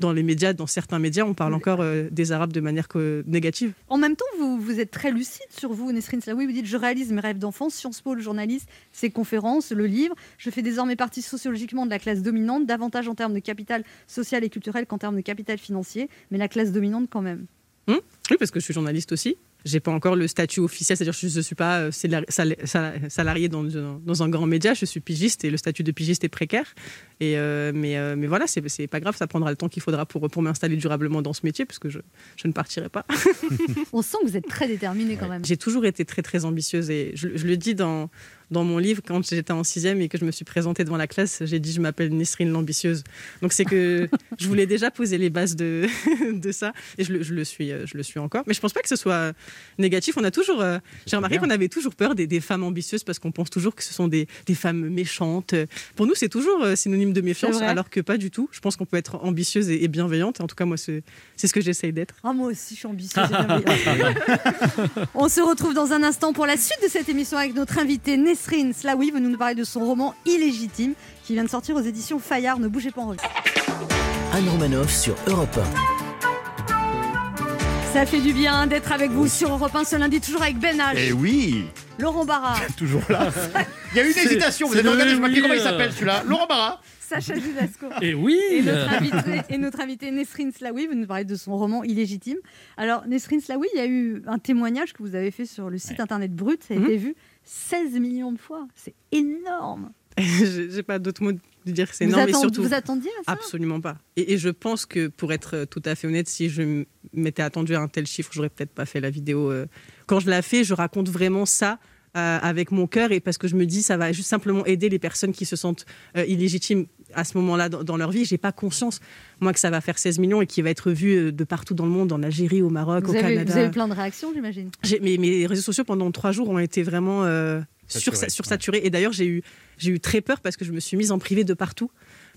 dans les médias, dans certains médias, on parle encore euh, des Arabes de manière que- négative. En même temps, vous, vous êtes très lucide sur vous, Nesrine Slaoui. Vous dites Je réalise mes rêves d'enfance, Sciences Po, le journaliste, ses conférences, le livre. Je fais désormais partie sociologiquement de la classe dominante, davantage en termes de capital social et culturel qu'en termes de capital financier, mais la classe dominante quand même. Hum oui, parce que je suis journaliste aussi. J'ai pas encore le statut officiel, c'est-à-dire que je ne suis pas euh, salari- sal- sal- salarié dans, dans un grand média, je suis pigiste et le statut de pigiste est précaire. Et euh, mais, euh, mais voilà, c'est c'est pas grave, ça prendra le temps qu'il faudra pour, pour m'installer durablement dans ce métier, parce que je, je ne partirai pas. On sent que vous êtes très déterminé quand même. J'ai toujours été très très ambitieuse et je, je le dis dans, dans mon livre quand j'étais en sixième et que je me suis présentée devant la classe, j'ai dit je m'appelle Nesrine l'ambitieuse. Donc c'est que je voulais déjà poser les bases de, de ça et je le, je le suis euh, je le suis encore. Mais je pense pas que ce soit négatif. On a toujours j'ai remarqué qu'on avait toujours peur des, des femmes ambitieuses parce qu'on pense toujours que ce sont des, des femmes méchantes. Pour nous c'est toujours euh, synonyme de méfiance alors que pas du tout. Je pense qu'on peut être ambitieuse et, et bienveillante. En tout cas moi c'est c'est ce que j'essaye d'être. Ah, moi aussi, je suis ambitieuse et bienveillante. On se retrouve dans un instant pour la suite de cette émission avec notre invitée Nesrine Slaoui. Vous nous parler de son roman Illégitime qui vient de sortir aux éditions Fayard. Ne bougez pas en rue. Anne Romanoff sur Europe Ça fait du bien d'être avec vous sur Europe 1 ce lundi, toujours avec Ben H, Eh oui Laurent Barra, Toujours là. Il y a eu une hésitation. Vous avez regardé, je me dis comment il s'appelle celui-là. Laurent Barra. Sacha Judasco. Et oui Et notre, invité, et notre invité Nesrine Slaoui, vous nous parlez de son roman Illégitime. Alors, Nesrine Slaoui, il y a eu un témoignage que vous avez fait sur le site internet Brut, ça a Mhm. été vu 16 millions de fois. C'est énorme. j'ai pas d'autre mot de dire que c'est et attend- surtout vous attendiez à ça? Absolument pas. Et, et je pense que pour être euh, tout à fait honnête, si je m'étais attendu à un tel chiffre, j'aurais peut-être pas fait la vidéo. euh. Quand je la fais, je raconte vraiment ça. euh, avec mon cœur et parce que je me dis ça va juste simplement aider les personnes qui se sentent euh, illégitimes à ce moment-là dans, dans leur vie. J'ai pas conscience moi que ça va faire 16 millions et qui va être vu de partout dans le monde, en Algérie, au Maroc, vous au avez, Canada. vous avez eu plein de réactions, j'imagine? Mes, mes réseaux sociaux pendant trois jours ont été vraiment euh, sur, Saturés, sursaturés. Et d'ailleurs, j'ai eu, j'ai eu très peur parce que je me suis mise en privé de partout.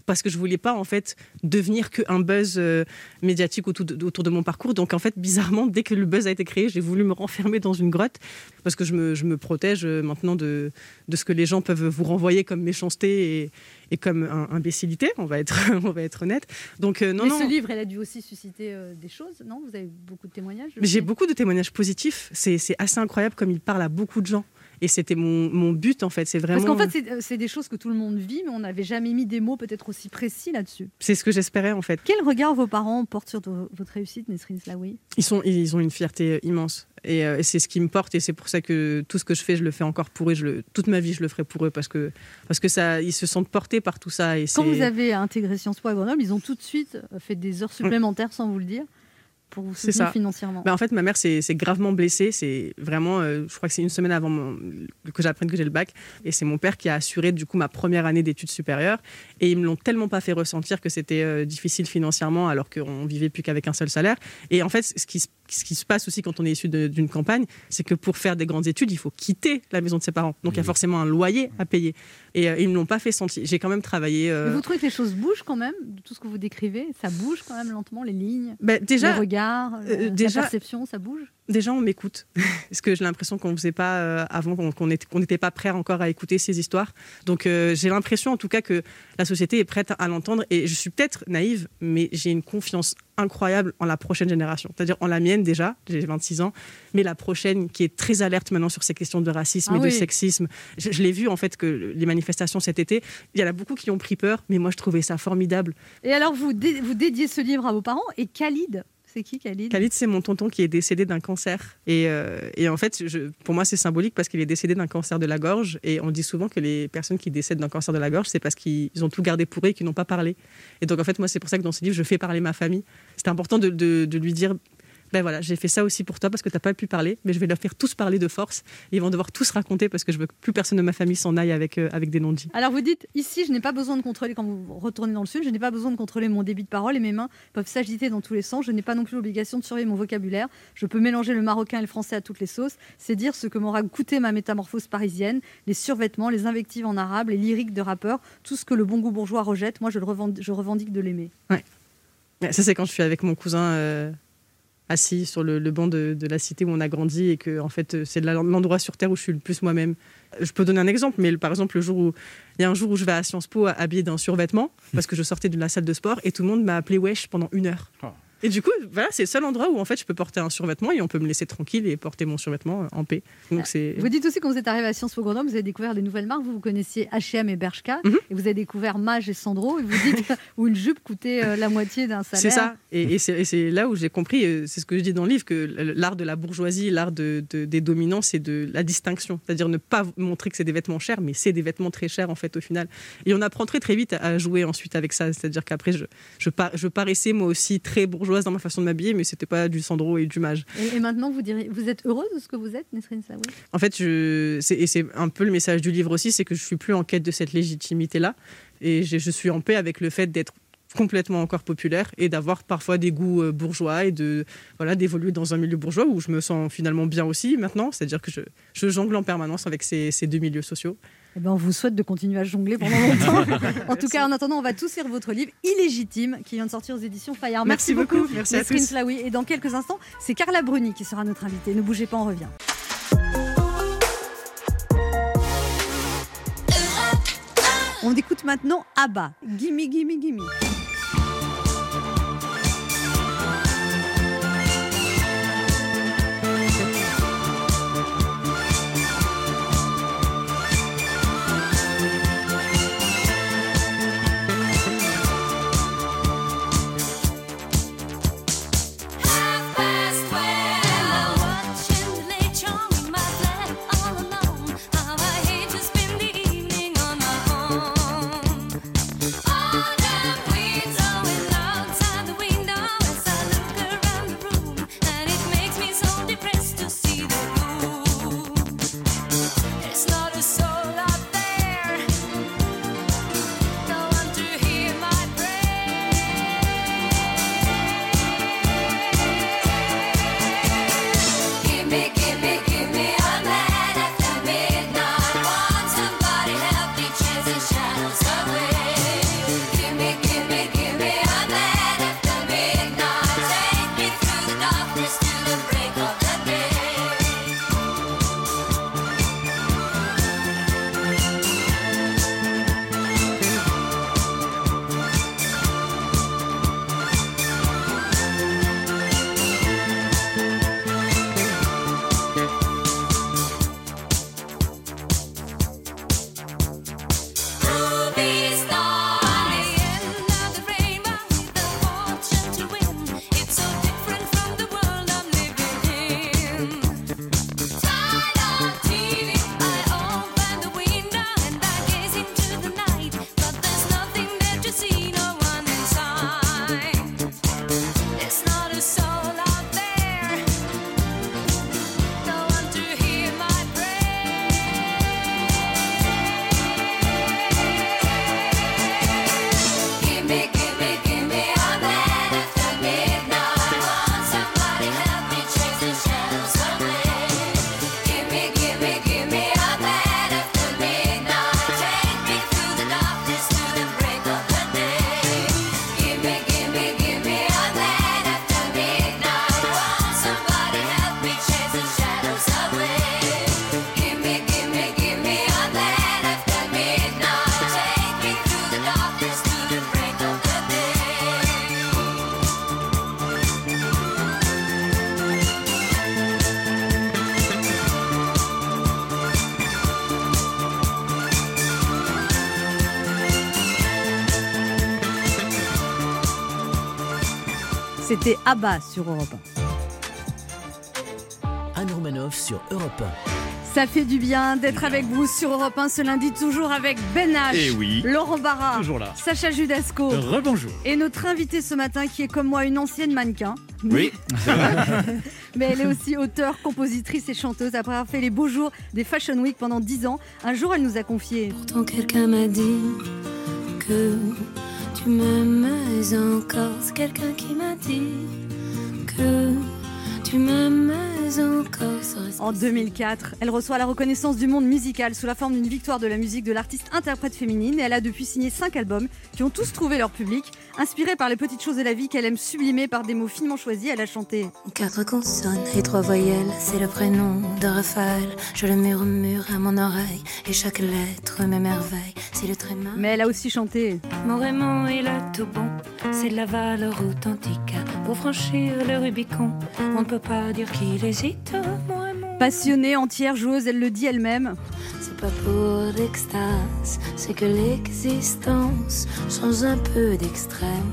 Parce que je voulais pas en fait devenir qu'un buzz euh, médiatique autour de, autour de mon parcours. Donc en fait, bizarrement, dès que le buzz a été créé, j'ai voulu me renfermer dans une grotte parce que je me, je me protège euh, maintenant de, de ce que les gens peuvent vous renvoyer comme méchanceté et, et comme un- imbécilité. On va être, on va être honnête. Donc euh, non, Mais non. ce livre, elle a dû aussi susciter euh, des choses, non? Vous avez beaucoup de témoignages J'ai beaucoup de témoignages positifs. C'est assez incroyable comme il parle à beaucoup de gens. Et c'était mon, mon but, en fait. C'est vraiment. Parce qu'en fait, c'est- euh, des choses que tout le monde vit, mais on n'avait jamais mis des mots peut-être aussi précis là-dessus. c'est ce que j'espérais, en fait. Quel regard vos parents portent sur vo- votre réussite, Nesrine Slaoui? Ils, sont, ils ont une fierté immense. Et, euh, et c'est ce qui me porte. Et c'est pour ça que tout ce que je fais, je le fais encore pour eux. Je le, toute ma vie, je le ferai pour eux parce que, parce que ça, ils se sentent portés par tout ça. Et Quand vous avez intégré Sciences Po à Grenoble, ils ont tout de suite euh, fait des heures supplémentaires sans vous le dire pour vous C'est soutenir ça. financièrement. Bah, en fait, ma mère s'est gravement blessée. C'est vraiment, euh, je crois que c'est une semaine avant mon- que j'apprenne que j'ai le bac. Et c'est mon père qui a assuré du coup ma première année d'études supérieures. Et ils me l'ont tellement pas fait ressentir que c'était euh, difficile financièrement alors qu'on vivait plus qu'avec un seul salaire. Et en fait, ce qui, se- ce qui se passe aussi quand on est issu d'une campagne, c'est que pour faire des grandes études, il faut quitter la maison de ses parents. Donc il y a forcément un loyer à payer. Et euh, ils me l'ont pas fait sentir. J'ai quand même travaillé. euh, Mais vous trouvez que les choses bougent quand même, de tout ce que vous décrivez Ça bouge quand même lentement, les lignes bah, déjà, les regards? Regard, Euh, la déjà- perception, ça bouge? Déjà, on m'écoute. Parce que j'ai l'impression qu'on ne faisait pas euh, avant, qu'on qu'on était- qu'on n'était pas prêt encore à écouter ces histoires. Donc, euh, j'ai l'impression, en tout cas, que la société est prête à l'entendre. Et je suis peut-être naïve, mais j'ai une confiance incroyable en la prochaine génération. C'est-à-dire en la mienne, déjà, j'ai 26 ans, mais la prochaine qui est très alerte maintenant sur ces questions de racisme Ah et de sexisme. Je, je l'ai vu, en fait, que les manifestations cet été, il y en a beaucoup qui ont pris peur, mais moi, je trouvais ça formidable. Et alors, vous, dé- vous dédiez ce livre à vos parents et Khalid, c'est qui Khalid? Khalid, c'est mon tonton qui est décédé d'un cancer. Et, euh, en fait, pour moi, c'est symbolique parce qu'il est décédé d'un cancer de la gorge. Et on dit souvent que les personnes qui décèdent d'un cancer de la gorge, c'est parce qu'ils ont tout gardé pour eux et qu'ils n'ont pas parlé. Et donc, en fait, moi, c'est pour ça que dans ce livre, je fais parler ma famille. C'était important de lui dire. Ben voilà, j'ai fait ça aussi pour toi parce que tu n'as pas pu parler, mais je vais leur faire tous parler de force. Ils vont devoir tous raconter parce que je veux que plus personne de ma famille s'en aille avec, euh, avec des non-dits. Alors vous dites, ici, je n'ai pas besoin de contrôler, quand vous retournez dans le sud, je n'ai pas besoin de contrôler mon débit de parole et mes mains peuvent s'agiter dans tous les sens. Je n'ai pas non plus l'obligation de surveiller mon vocabulaire. Je peux mélanger le marocain et le français à toutes les sauces. C'est dire ce que m'aura coûté ma métamorphose parisienne, les survêtements, les invectives en arabe, les lyriques de rappeurs, tout ce que le bon goût bourgeois rejette. Moi, je, le revend- je revendique de l'aimer. Ouais, Ça, c'est quand je suis avec mon cousin euh, assis sur le, le banc de, de la cité où on a grandi et que, en fait, c'est l'endroit sur Terre où je suis le plus moi-même. Je peux donner un exemple, mais le- par exemple, le jour où il y a un jour où je vais à Sciences Po habillée d'un survêtement parce que je sortais de la salle de sport et tout le monde m'a appelé wesh pendant une heure. Et du coup, voilà, c'est le seul endroit où en fait je peux porter un survêtement et on peut me laisser tranquille et porter mon survêtement en paix. Donc c'est Vous dites aussi quand vous êtes arrivé à Sciences Po Grenoble, vous avez découvert des nouvelles marques. Vous, vous connaissiez H&M et Bershka, Mhm. et vous avez découvert Mage et Sandro. Et vous dites où une jupe coûtait euh, la moitié d'un salaire. C'est ça. Et, et c'est là où j'ai compris, euh, c'est ce que je dis dans le livre, que l'art de la bourgeoisie, l'art de, de- des dominants, c'est de la distinction. C'est-à-dire ne pas montrer que c'est des vêtements chers, mais c'est des vêtements très chers en fait au final. Et on apprend très très vite à, jouer ensuite avec ça. C'est-à-dire qu'après, je, je, par- je paraissais moi aussi très bourgeoise dans ma façon de m'habiller, mais c'était pas du Sandro et du Mage. Et, et maintenant, vous, direz, vous êtes heureuse de ce que vous êtes, Nesrine Saoui En fait, je, c'est- et c'est un peu le message du livre aussi, c'est que je suis plus en quête de cette légitimité-là. Et je, je suis en paix avec le fait d'être complètement encore populaire et d'avoir parfois des goûts euh, bourgeois et de voilà d'évoluer dans un milieu bourgeois où je me sens finalement bien aussi maintenant c'est à dire que je, je jongle en permanence avec ces, ces deux milieux sociaux Eh ben, on vous souhaite de continuer à jongler pendant longtemps. en tout cas, en attendant, on va tous lire votre livre Illégitime qui vient de sortir aux éditions Fayard. Merci beaucoup. Merci à tous. Slaoui. Et dans quelques instants, c'est Carla Bruni qui sera notre invitée. Ne bougez pas, on revient. On écoute maintenant Abba. Gimme, gimme, gimme. C'était Abba sur Europe 1. Anne Romanoff sur Europe 1. Ça fait du bien d'être avec vous sur Europe 1 ce lundi, toujours avec Ben H, Eh oui. Laurent Barra, Toujours là. Sacha Judasco Rebonjour. et notre invitée ce matin qui est comme moi une ancienne mannequin. Oui. Mais elle est aussi auteure, compositrice et chanteuse. Après avoir fait les beaux jours des Fashion Week pendant 10 ans, un jour elle nous a confié Pourtant quelqu'un m'a dit que tu m'aimes encore. C'est quelqu'un qui m'a dit que tu m'aimes En 2004, elle reçoit la reconnaissance du monde musical sous la forme d'une victoire de la musique de l'artiste interprète féminine et elle a depuis signé 5 albums qui ont tous trouvé leur public. Inspirée par les petites choses de la vie qu'elle aime sublimer par des mots finement choisis, elle a chanté Quatre consonnes et trois voyelles, c'est le prénom de Raphaël. Je le murmure à mon oreille et chaque lettre m'émerveille. C'est le tréma. Mais elle a aussi chanté Mon Raymond, il a tout bon. C'est de la valeur authentique. Pour franchir le Rubicon, on ne peut pas dire qu'il hésite. Passionnée, entière, joueuse, elle le dit elle-même. C'est pas pour l'extase, c'est que l'existence, sans un peu d'extrême,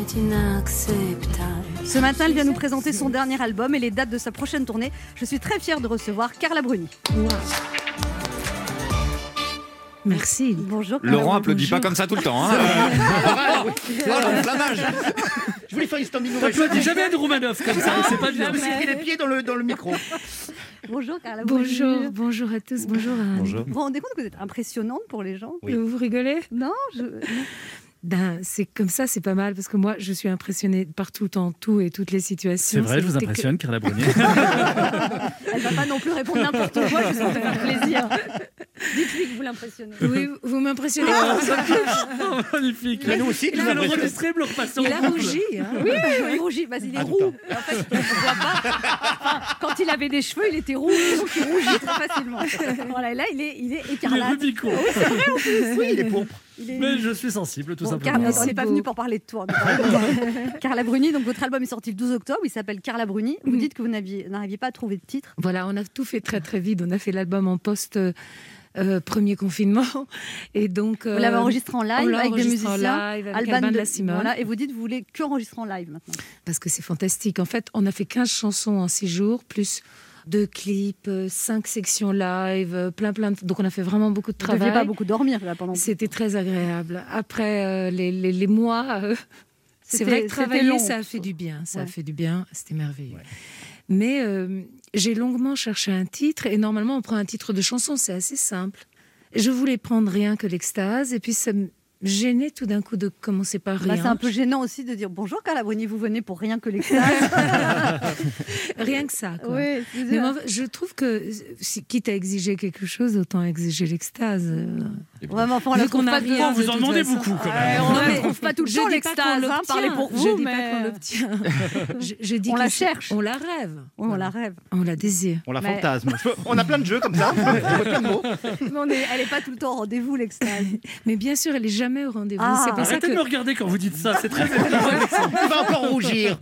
est inacceptable. Ce matin, elle vient nous présenter son dernier album et les dates de sa prochaine tournée. Je suis très fière de recevoir Carla Bruni. Merci. Bonjour. Carla Laurent applaudit pas comme ça tout le temps. Hein. oh l'enflammage Je voulais faire une standing ovation. T'applaudis jamais Anne Romanoff comme ça, c'est pas bien. Je me suis pris les pieds dans le, dans le micro. Bonjour Carla. Bonjour, bonjour à tous, bonjour à Bonjour. Vous vous rendez compte que vous êtes impressionnante pour les gens Oui. Vous rigolez? Non, je... Ben, c'est comme ça, c'est pas mal parce que moi, je suis impressionnée partout, en tout et toutes les situations. C'est vrai, je vous impressionne, Carla Bruni. elle va pas non plus répondre n'importe quoi juste pour te faire plaisir. Dites-lui que vous l'impressionnez. Oui, vous m'impressionnez. Oh, magnifique. Mais nous aussi, tu Il le repasser a rougi. hein. Oui, oui, il rougit. Bah, il est Ah, roux. putain. En fait, on voit pas. Enfin, quand il avait des cheveux, il était roux, donc il rougit très facilement. Voilà, et là, il est, il est Il est écarlate. Rubicon. Oui, il est pourpre. Est- Mais je suis sensible, tout Bon, simplement. Carla, on n'est pas venu pour parler de toi. de. Carla Bruni, donc votre album est sorti le 12 octobre, il s'appelle Carla Bruni. Vous dites que vous n'aviez- n'arriviez pas à trouver de titre. Voilà, on a tout fait très très vite. On a fait l'album en post euh, euh, premier confinement et donc. Vous euh, l'avez enregistré en live avec des enregistré en musiciens. live avec Alban Alban de- de la Simone. Voilà, et vous dites que vous voulez que enregistrer en live maintenant. parce que c'est fantastique. En fait, on a fait 15 chansons en 6 jours, plus deux clips, 5 sections live, euh, plein plein de... Donc on a fait vraiment beaucoup de Vous travail. pas beaucoup dormir là pendant. C'était très agréable. Après euh, les, les- les mois, euh, c'est vrai que travailler, long. ça a fait du bien. Ça Ouais. a fait du bien, c'était merveilleux. Mais euh, j'ai longuement cherché un titre et normalement on prend un titre de chanson, c'est assez simple. Je voulais prendre rien que l'extase et puis ça me gênait tout d'un coup de commencer par Bah, rien. c'est un peu gênant aussi de dire bonjour Carla Bruni, vous venez pour rien que l'extase. Rien que ça. quoi. oui, Mais moi, je trouve que si, quitte à exiger quelque chose, autant exiger l'extase. Euh. Vraiment, enfin, on la trouve a pas Oh, vous de en toute demandez façon. beaucoup quand Ouais, même. on Non, ne mais trouve pas tout le je temps dis pas qu'on l'extase, hein, l'obtient. parlez pour Je vous, dis mais pas qu'on l'obtient. je, je dis On que la cherche. On la rêve. Oui, on la rêve. On la désire. On la Mais- fantasme. Je peux- On a plein de jeux comme ça. On peut plein de mots. Mais on est- elle n'est pas tout le temps au rendez-vous, l'extase. Mais bien sûr, elle est jamais au rendez-vous. Ah. c'est pour ça Arrêtez que de me regarder quand vous dites ça, c'est très étonnant. Il va encore rougir.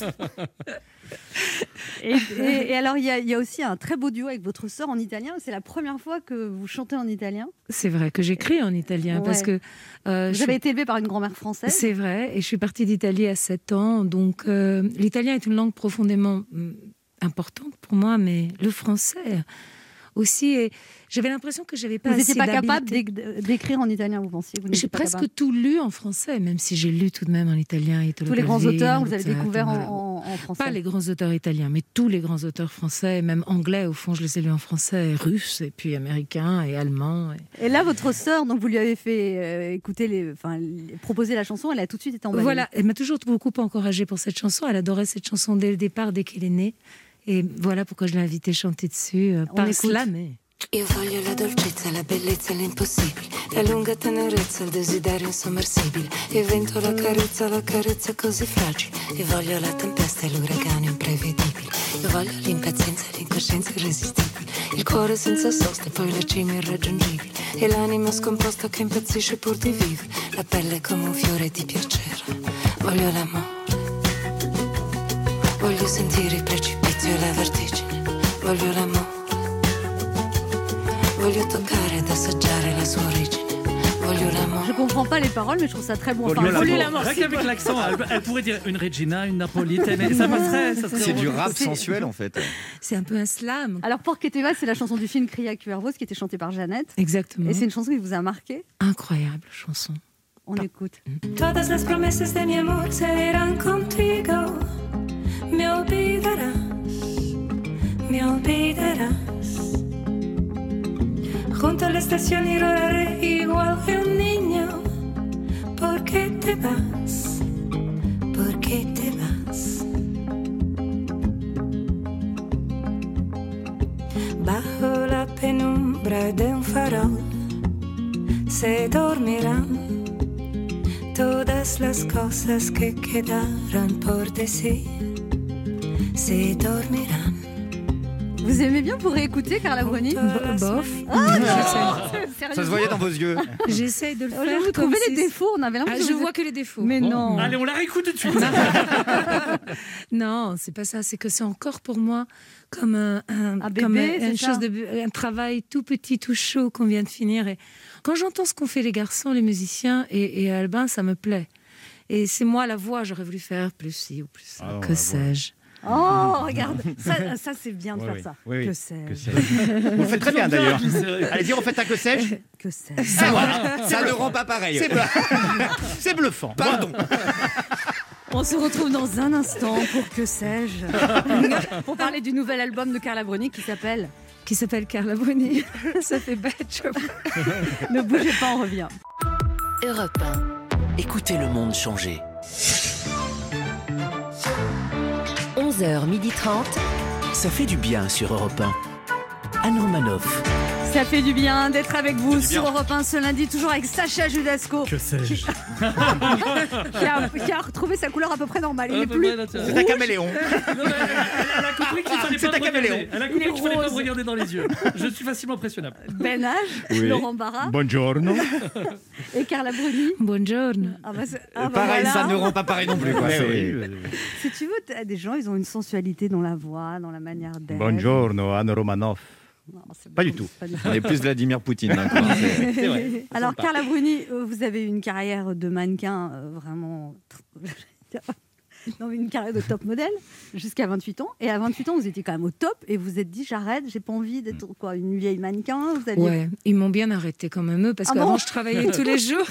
Et, et- et alors, il y, a- il y a aussi un très beau duo avec votre sœur en italien. C'est la première fois que vous chantez en italien. c'est vrai que j'écris en italien parce Ouais. que euh, Vous je avez suis- été élevée par une grand-mère française. C'est vrai, et je suis partie d'Italie à 7 ans, donc euh, l'italien est une langue profondément hum, importante pour moi, mais le français aussi. Et j'avais l'impression que j'avais pas Vous assez n'étiez pas capable d'écrire en italien, vous pensiez? J'ai presque capable. tout lu en français, même si j'ai lu tout de même en italien. Italo Tous les grands auteurs, vous avez découvert en, voilà. en- en français. Pas les grands auteurs italiens, mais tous les grands auteurs français, même anglais, au fond, je les ai lus en français, russe, et puis américain, et allemand. et- Et là, votre sœur, donc vous lui avez fait euh, écouter, les, enfin, les- proposer la chanson, elle a tout de suite été emballée. Voilà, elle m'a toujours beaucoup encouragée pour cette chanson. Elle adorait cette chanson dès le départ, dès qu'elle est née. Et voilà pourquoi je l'ai invitée chanter dessus, euh, par écoute. Io voglio la dolcezza, la bellezza l'impossibile, la lunga tenerezza, il desiderio insommersibile, il vento, la carezza, la carezza così fragile, io voglio la tempesta e l'uragano imprevedibile, io voglio l'impazienza e l'incoscienza irresistibile, il cuore senza sosta e poi la cima irraggiungibile, e l'anima scomposta che impazzisce pur di vivere, la pelle come un fiore di piacere, voglio l'amore, voglio sentire il precipizio e la vertigine, voglio l'amore. Je comprends pas les paroles, mais je trouve ça très bon. Enfin, Voglio l'amour. Rien qu'avec l'accent, elle, elle pourrait dire une Regina, une Napolitaine, et ça passerait. ça serait C'est du rap sensuel en fait. C'est un peu un slam. Alors, Porqueteva, c'est la chanson du film Cria Cuervos qui était chantée par Jeannette. Exactement. Et c'est une chanson qui vous a marqué? Incroyable chanson. On écoute. Todas las promesas de mi amor se contigo. Me olvidarás, me olvidarás. Junto a la estación y lloraré igual que un niño. ¿Por qué te vas? ¿Por qué te vas? Bajo la penumbra de un farol se dormirán todas las cosas que quedaron por decir. Se dormirán. Vous aimez bien pour réécouter Carla Bruni Bof. Ah non Ça se voyait dans vos yeux. J'essaye de le Oh, faire. Vous trouvez les défauts On avait Ah, l'impression je vois que les défauts. Mais non. Allez, on la réécoute tout de suite. Non, c'est pas ça. C'est que c'est encore pour moi comme un, un- Un comme bébé, un- une c'est chose ça de un travail tout petit, tout chaud qu'on vient de finir. Et quand j'entends ce qu'ont fait les garçons, les musiciens et, et Albin, ça me plaît. Et c'est moi la voix. J'aurais voulu faire plus ci ou plus ça. Ah, que sais-je Oh, regarde, ça, ça c'est bien de Oui, faire oui. ça. Oui, oui. Que sais-je Vous le faites très bien d'ailleurs. Allez-y, refaites un que sais-je. Que sais-je Ça, ça le rend pas pareil. C'est bluff- c'est bluffant. Pardon. On se retrouve dans un instant pour que sais-je Pour parler du nouvel album de Carla Bruni qui s'appelle Qui s'appelle Carla Bruni. ça fait bête. je- Ne bougez pas, on revient. Europe 1. Écoutez le monde changer. 11h30. Ça fait du bien sur Europe 1. Anne Romanoff. Ça fait du bien d'être avec vous sur. Europe 1 ce lundi, toujours avec Sacha Judasco, Que sais-je qui a, qui a retrouvé sa couleur à peu près normale. Il est peu plus naturel. C'est un caméléon. Non, elle, a compris qu'il fallait C'est pas un me caméléon. regarder. Elle a compris qu'il fallait pas me regarder dans les yeux. Je suis facilement impressionnable. Ben Age, Oui. Laurent Barra Buongiorno. et Carla Bruni. Buongiorno. Ah bah, ah bah Pareil, voilà. ça ne rend pas pareil non plus. quoi. C'est- oui. Si tu veux, t'as des gens, ils ont une sensualité dans la voix, dans la manière d'être. Buongiorno, Anne Romanoff. Non, Pas du tout. pas du tout. On est plus Vladimir Poutine. hein, c'est- C'est vrai. Alors. Carla Bruni, euh, vous avez une carrière de mannequin euh, vraiment. mais une carrière de top modèle jusqu'à 28 ans. Et à 28 ans, vous étiez quand même au top et vous vous êtes dit j'arrête, j'ai pas envie d'être quoi, une vieille mannequin. Vous aviez- Ouais, ils m'ont bien arrêté quand même eux parce Ah qu'avant bon je travaillais tous les jours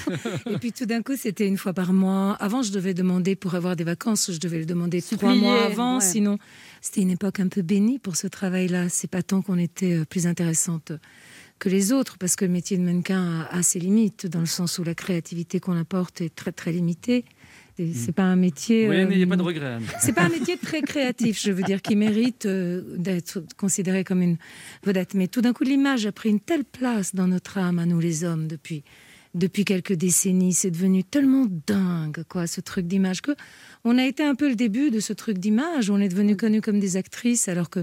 et puis tout d'un coup c'était une fois par mois. Avant je devais demander pour avoir des vacances, je devais le demander trois Supplier, mois avant, ouais. sinon c'était une époque un peu bénie pour ce travail-là. C'est pas tant qu'on était euh, plus intéressante que les autres parce que le métier de mannequin a, a ses limites dans le sens où la créativité qu'on apporte est très très limitée. Et C'est pas un métier. Oui, euh, n'ayez pas de regrets, Anne. c'est pas un métier très créatif, je veux dire, qui mérite euh, d'être considéré comme une vedette. Mais tout d'un coup, l'image a pris une telle place dans notre âme, à nous les hommes, depuis, depuis quelques décennies. C'est devenu tellement dingue, quoi, ce truc d'image, que on a été un peu le début de ce truc d'image. On est devenu connus comme des actrices, alors que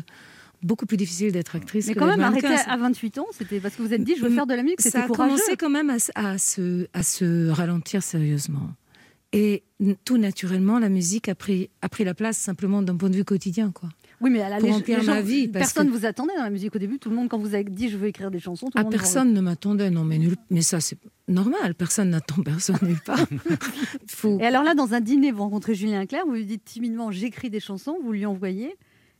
beaucoup plus difficile d'être actrice. Mais que quand même, arrêter à 28 ans, c'était parce que vous êtes dit je veux faire de la musique, Ça c'était a courageux. commencé quand même à se, à se ralentir sérieusement. Et tout naturellement, la musique a pris, a pris la place simplement d'un point de vue quotidien. Quoi. Oui, mais à la parce Personne que- vous attendait dans la musique au début. Tout le monde, quand vous avez dit je veux écrire des chansons, tout le Ah, monde. personne ne m'attendait, non, mais, nul, mais ça c'est normal, personne n'attend personne nulle part. Faut- Et alors là, dans un dîner, vous rencontrez Julien Clerc, vous lui dites timidement j'écris des chansons, vous lui envoyez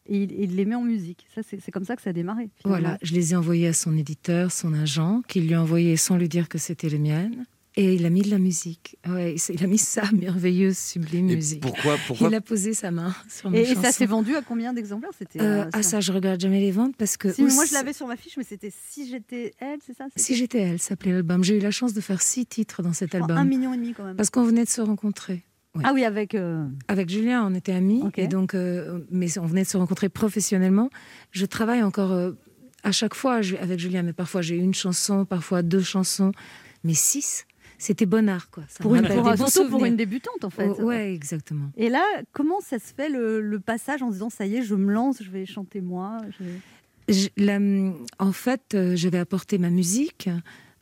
et il, il les met en musique. Ça, c'est comme ça que ça a démarré. finalement. Voilà, je les ai envoyés à son éditeur, son agent, qui lui a envoyé sans lui dire que c'était les miennes. Et il a mis de la musique. Ouais, il a mis sa merveilleuse, sublime Et musique. pourquoi, pourquoi Il a posé sa main sur mes Et, et ça s'est vendu à combien d'exemplaires C'était. Euh, euh, ah ça. je regarde jamais les ventes parce que Si, moi je l'avais sur ma fiche, mais c'était si j'étais elle, c'est ça si j'étais elle, s'appelait l'album. J'ai eu la chance de faire six titres dans cet je album Un million et demi quand même. parce qu'on venait de se rencontrer. Ouais. Ah oui, avec. euh, Avec Julien, on était amis, et donc, euh, mais on venait de se rencontrer professionnellement. Je travaille encore euh, à chaque fois avec Julien, mais parfois j'ai une chanson, parfois deux chansons, mais six, c'était bon art, quoi. Ça pour une, pour- surtout pour débutante en fait. Oh, ouais, exactement. Et là, comment ça se fait le, le passage en disant ça y est, je me lance, je vais chanter moi je vais- Je- la- en fait, euh, j'avais apporté ma musique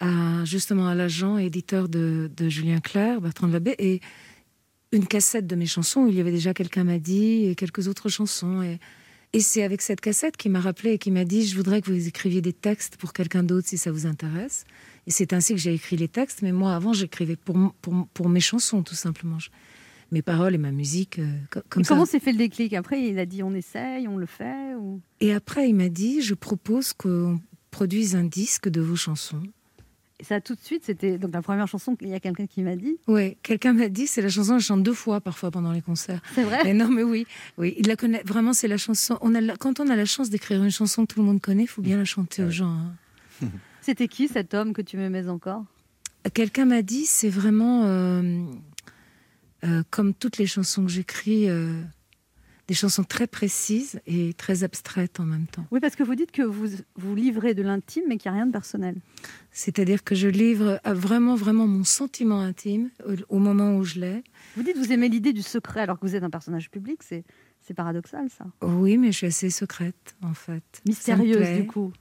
à, justement à l'agent éditeur de, de Julien Clerc, Bertrand Labbé, et une cassette de mes chansons où il y avait déjà quelqu'un m'a dit et quelques autres chansons. Et, Et c'est avec cette cassette qu'il m'a rappelé et qui m'a dit Je voudrais que vous écriviez des textes pour quelqu'un d'autre si ça vous intéresse. Et c'est ainsi que j'ai écrit les textes. Mais moi, avant, j'écrivais pour, mes chansons, tout simplement. Je- mes paroles et ma musique, euh, co- comme Et ça. comment s'est fait le déclic? Après, il a dit on essaye, on le fait ou... Et après, il m'a dit Je propose qu'on produise un disque de vos chansons. Et ça, tout de suite, c'était donc la première chanson. Il y a quelqu'un qui m'a dit? Oui, quelqu'un m'a dit, c'est la chanson que je chante deux fois parfois pendant les concerts. C'est vrai? Mais non, mais oui, oui, il la connaît. Vraiment, c'est la chanson. On a la- quand on a la chance d'écrire une chanson que tout le monde connaît, il faut bien la chanter aux gens. hein. C'était qui cet homme que tu m'aimais encore? Quelqu'un m'a dit, c'est vraiment euh, euh, comme toutes les chansons que j'écris, euh, des chansons très précises et très abstraites en même temps. Oui, parce que vous dites que vous vous livrez de l'intime, mais qu'il n'y a rien de personnel. C'est-à-dire que je livre vraiment, vraiment mon sentiment intime au, au moment où je l'ai. Vous dites que vous aimez l'idée du secret alors que vous êtes un personnage public. C'est c'est paradoxal, ça. Oui, mais je suis assez secrète, en fait. Mystérieuse, du coup.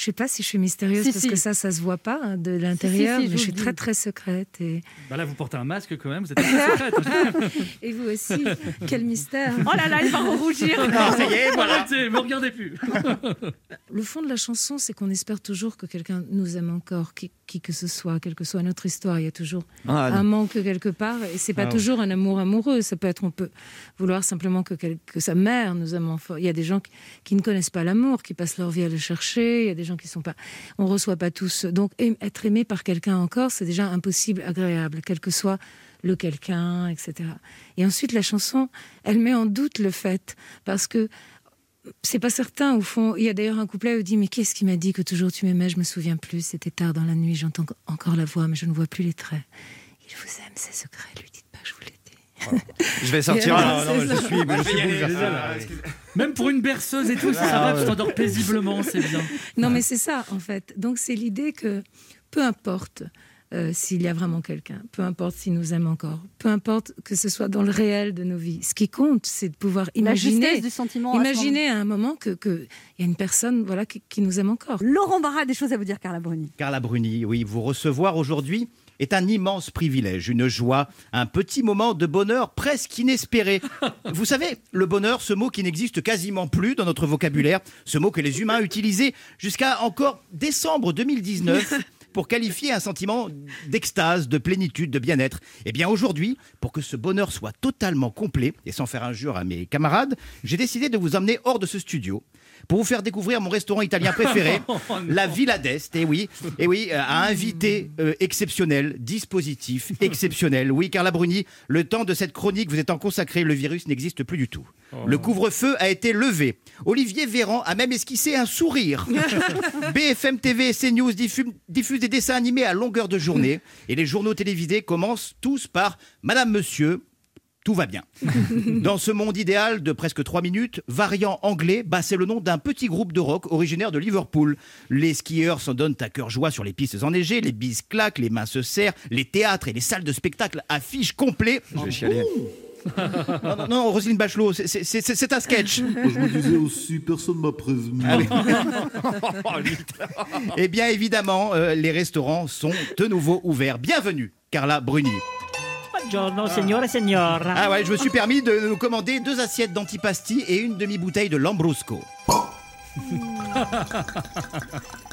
Je sais pas si je suis mystérieuse Si, parce si. que ça, ça se voit pas hein, de l'intérieur, si, mais je vous suis très très secrète et, Bah là, vous portez un masque quand même, vous êtes très secrète. et vous aussi. Quel mystère Oh là là, il va rougir. Non, ça y est, voilà. Arrêtez, me regardez plus. Le fond de la chanson, c'est qu'on espère toujours que quelqu'un nous aime encore, qui, qui que ce soit, quelle que soit notre histoire. Il y a toujours Ah, un manque quelque part, et c'est pas Ah ouais. toujours un amour amoureux. Ça peut être, on peut vouloir simplement que, quel- que sa mère nous aime fort. Il y a des gens qui, qui ne connaissent pas l'amour, qui passent leur vie à le chercher. Il y a des gens qui sont pas, on reçoit pas tous. Donc être aimé par quelqu'un encore, c'est déjà impossible, agréable, quel que soit le quelqu'un, etc. Et ensuite, la chanson, elle met en doute le fait, parce que c'est pas certain au fond. Il y a d'ailleurs un couplet où il dit mais qu'est-ce qui m'a dit que toujours tu m'aimais Je me souviens plus. C'était tard dans la nuit. J'entends encore la voix, mais je ne vois plus les traits. Il vous aime, c'est secret. Lui dites pas je vous l'ai Je vais sortir. Ah, là. non, mais je suis- mais je suis bouleversé. Même pour une berceuse et tout, ça, va, tu t'endors paisiblement, c'est bien. Non, mais c'est ça en fait. Donc c'est l'idée que peu importe. euh, s'il y a vraiment quelqu'un, peu importe s'il nous aime encore, peu importe que ce soit dans le réel de nos vies. Ce qui compte, c'est de pouvoir imaginer, du sentiment. imaginer à un moment que qu'il y a une personne voilà qui, qui nous aime encore. Laurent Barra a des choses à vous dire, Carla Bruni. Carla Bruni, oui, vous recevoir aujourd'hui est un immense privilège, une joie, un petit moment de bonheur presque inespéré. Vous savez, le bonheur, ce mot qui n'existe quasiment plus dans notre vocabulaire, ce mot que les humains utilisaient jusqu'à encore décembre 2019 pour qualifier un sentiment d'extase, de plénitude, de bien-être. Eh bien aujourd'hui, pour que ce bonheur soit totalement complet, et sans faire injure à mes camarades, j'ai décidé de vous emmener hors de ce studio pour vous faire découvrir mon restaurant italien préféré, Oh la Villa d'Est. Et oui, et oui, euh, un invité euh, exceptionnel, dispositif exceptionnel. Oui, Carla Bruni, le temps de cette chronique vous étant consacré, le virus n'existe plus du tout. Le couvre-feu a été levé. Olivier Véran a même esquissé un sourire. BFM TV et CNews diffu- diffusent des dessins animés à longueur de journée. Et les journaux télévisés commencent tous par Madame, Monsieur. Tout va bien. Dans ce monde idéal de presque 3 minutes, variant anglais, bah, c'est le nom d'un petit groupe de rock originaire de Liverpool. Les skieurs s'en donnent à cœur joie sur les pistes enneigées, les bises claquent, les mains se serrent, les théâtres et les salles de spectacle affichent complet. Je vais chialer. Non, non, non, Roselyne Bachelot, c'est- un sketch. Moi, je me disais aussi, personne m'a prévenu. Et bien évidemment, euh, les restaurants sont de nouveau ouverts. Bienvenue, Carla Bruni. Buongiorno, signore signora. Ah ouais, je me suis permis de nous commander deux assiettes d'antipasti et une demi-bouteille de Lambrusco.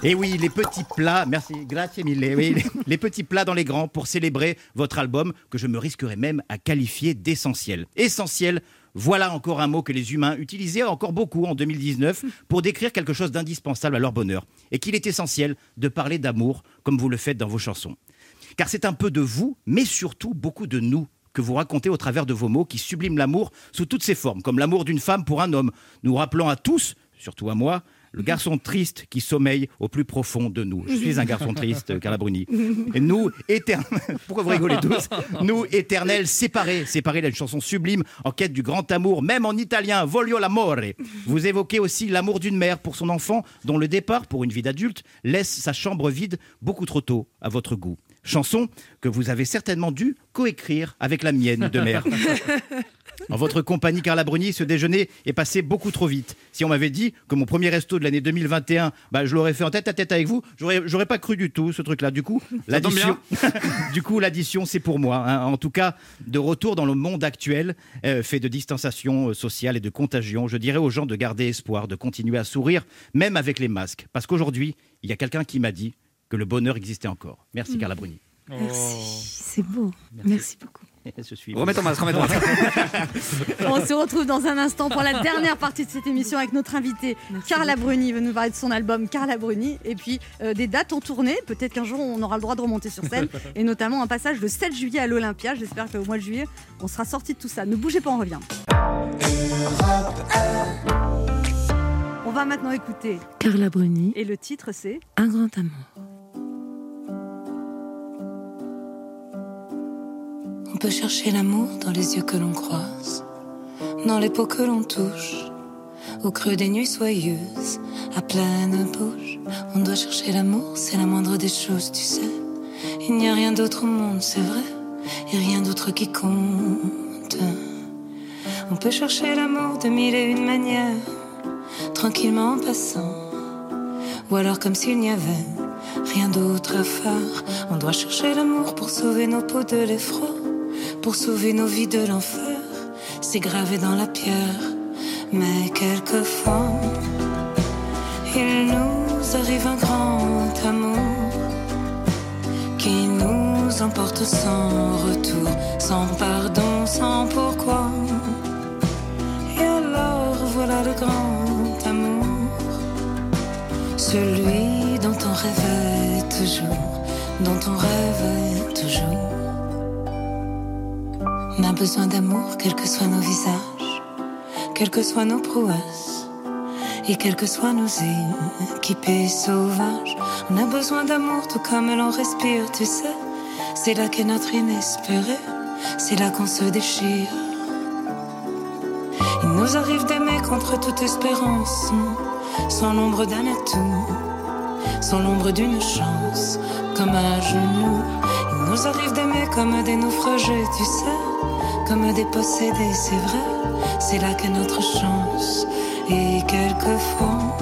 Et oui, les petits plats, merci, grazie mille, oui, les, les petits plats dans les grands pour célébrer votre album que je me risquerais même à qualifier d'essentiel. Essentiel, voilà encore un mot que les humains utilisaient encore beaucoup en 2019 pour décrire quelque chose d'indispensable à leur bonheur et qu'il est essentiel de parler d'amour comme vous le faites dans vos chansons. Car c'est un peu de vous, mais surtout beaucoup de nous que vous racontez au travers de vos mots qui subliment l'amour sous toutes ses formes, comme l'amour d'une femme pour un homme, nous rappelant à tous, surtout à moi, le garçon triste qui sommeille au plus profond de nous. Je suis un garçon triste, Carla Bruni. Et nous, éternels, pourquoi vous rigolez tous? Nous, éternels, séparés, séparés d'une chanson sublime en quête du grand amour, même en italien, voglio l'amore. Vous évoquez aussi l'amour d'une mère pour son enfant, dont le départ pour une vie d'adulte laisse sa chambre vide beaucoup trop tôt à votre goût. Chanson que vous avez certainement dû coécrire avec la mienne de mère. En votre compagnie, Carla Bruni, ce déjeuner est passé beaucoup trop vite. Si on m'avait dit que mon premier resto de l'année 2021, bah, je l'aurais fait en tête à tête avec vous, j'aurais, j'aurais pas cru du tout ce truc-là. Du coup, l'addition, du coup, l'addition, c'est pour moi. hein. En tout cas, de retour dans le monde actuel, euh, fait de distanciation euh, sociale et de contagion, je dirais aux gens de garder espoir, de continuer à sourire, même avec les masques. Parce qu'aujourd'hui, il y a quelqu'un qui m'a dit que le bonheur existait encore. Merci, Mm. Carla Bruni. Merci, c'est beau. Merci, beaucoup. Je suis... Remets ton masque, remets ton masque. On se retrouve dans un instant pour la dernière partie de cette émission avec notre invitée Carla Bruni. veut nous parler de son album Carla Bruni et puis euh, des dates en tournée. Peut-être qu'un jour on aura le droit de remonter sur scène et notamment un passage le 7 juillet à l'Olympia. J'espère qu'au mois de juillet on sera sorti de tout ça. Ne bougez pas, on revient. On va maintenant écouter Carla Bruni, et le titre c'est Un grand amour. On peut chercher l'amour dans les yeux que l'on croise, dans les peaux que l'on touche, au creux des nuits soyeuses, à pleine bouche. On doit chercher l'amour, c'est la moindre des choses, tu sais. Il n'y a rien d'autre au monde, c'est vrai, et rien d'autre qui compte. On peut chercher l'amour de mille et une manières, tranquillement en passant, ou alors comme s'il n'y avait rien d'autre à faire. On doit chercher l'amour pour sauver nos peaux de l'effroi, pour sauver nos vies de l'enfer. C'est gravé dans la pierre, mais quelquefois, il nous arrive un grand amour qui nous emporte sans retour, sans pardon, sans pourquoi. Et alors voilà le grand amour, celui dont on rêvait toujours, dont on rêvait toujours. On a besoin d'amour, quels que soient nos visages, quelles que soient nos prouesses, et quels que soient nos équipés sauvages. On a besoin d'amour, tout comme l'on respire, tu sais. C'est là qu'est notre inespéré, c'est là qu'on se déchire. Il nous arrive d'aimer contre toute espérance, sans l'ombre d'un atout, sans l'ombre d'une chance, comme un genou. Il nous arrive d'aimer comme des naufragés, tu sais, comme des possédés, c'est vrai. C'est là qu'est notre chance, et quelquefois,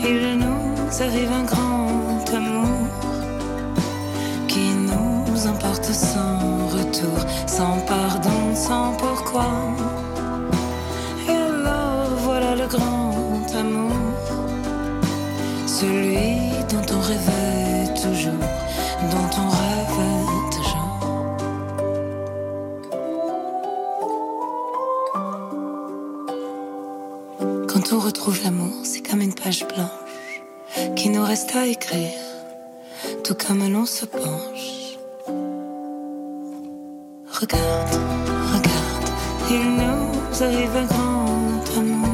il nous arrive un grand amour qui nous emporte sans retour, sans pardon, sans pourquoi. Et alors voilà le grand amour, celui comme une page blanche qui nous reste à écrire, tout comme l'on se penche. Regarde, regarde, il nous arrive un grand amour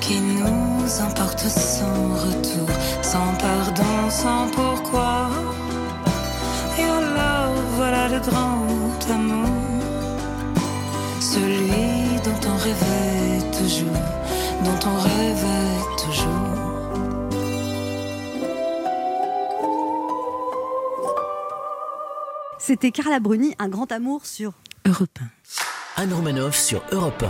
qui nous emporte sans retour, sans pardon, sans pourquoi. Et alors voilà le grand amour, celui dont on rêvait toujours, dont on rêvait toujours. C'était Carla Bruni, un grand amour sur Europe Anne Romanoff sur Europe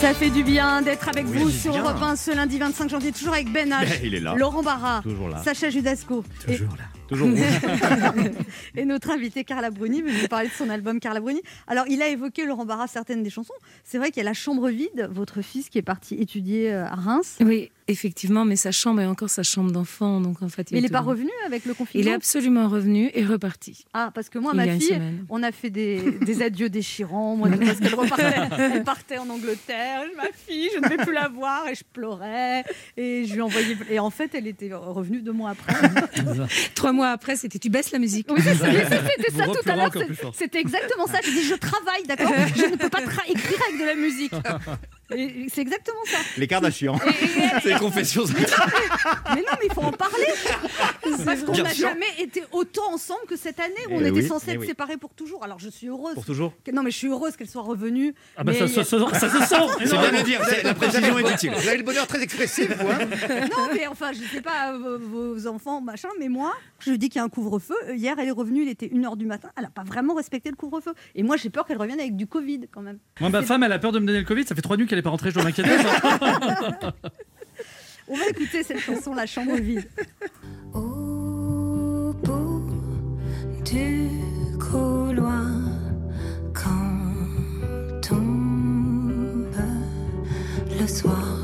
Ça fait du bien d'être avec Oui, vous sur bien. Europe 1 ce lundi 25 janvier, toujours avec Ben H, Ben, il est là. Laurent Barra, Toujours là. Sacha Judasco. Toujours et... là. Toujours rouge. et notre invité Carla Bruni veut nous parler de son album Carla Bruni. Alors, il a évoqué Laurent Barra certaines des chansons. C'est vrai qu'il y a La Chambre vide, votre fils qui est parti étudier euh, à Reims. Oui, effectivement, mais sa chambre est encore sa chambre d'enfant, donc en fait. Mais il n'est pas revenu avec le confinement? Il est absolument revenu et reparti. Ah, parce que moi, Il ma fille, on a fait des, des adieux déchirants. Moi, parce qu'elle repartait, elle partait en Angleterre. Ma fille, je ne vais plus la voir. Et je pleurais. Et je lui envoyais. Et en fait, elle était revenue deux mois après. Trois mois après, c'était tu baisses la musique. Oui, c'était ça tout à l'heure. C'était exactement ça. Je dis, je travaille, d'accord? Je ne peux pas écrire avec de la musique. C'est exactement ça. Les Kardashians. C'est les confessions. Mais non, mais il faut en parler. Parce qu'on n'a jamais été autant ensemble que cette année où on Eh était oui, censés eh être oui. séparés pour toujours. Alors je suis heureuse. Pour toujours que- Non, mais je suis heureuse qu'elle soit revenue. Ah bah ça, se- ça- ça se sent C'est bien de le dire, la précision est utile. Vous avez le bonheur très expressif, hein Non, mais enfin, je sais pas, euh, vos, enfants, machin, mais moi, je lui dis qu'il y a un couvre-feu. Euh, Hier, elle est revenue, il était 1h du matin. Elle n'a pas vraiment respecté le couvre-feu. Et moi, j'ai peur qu'elle revienne avec du Covid quand même. Moi, ma femme, elle a peur de me donner le Covid. Ça fait trois nuits qu'elle est pas rentrée. Je dois m'inquiéter. ça. On va écouter cette chanson, La chambre vide. Au bout du couloir, quand tombe le soir,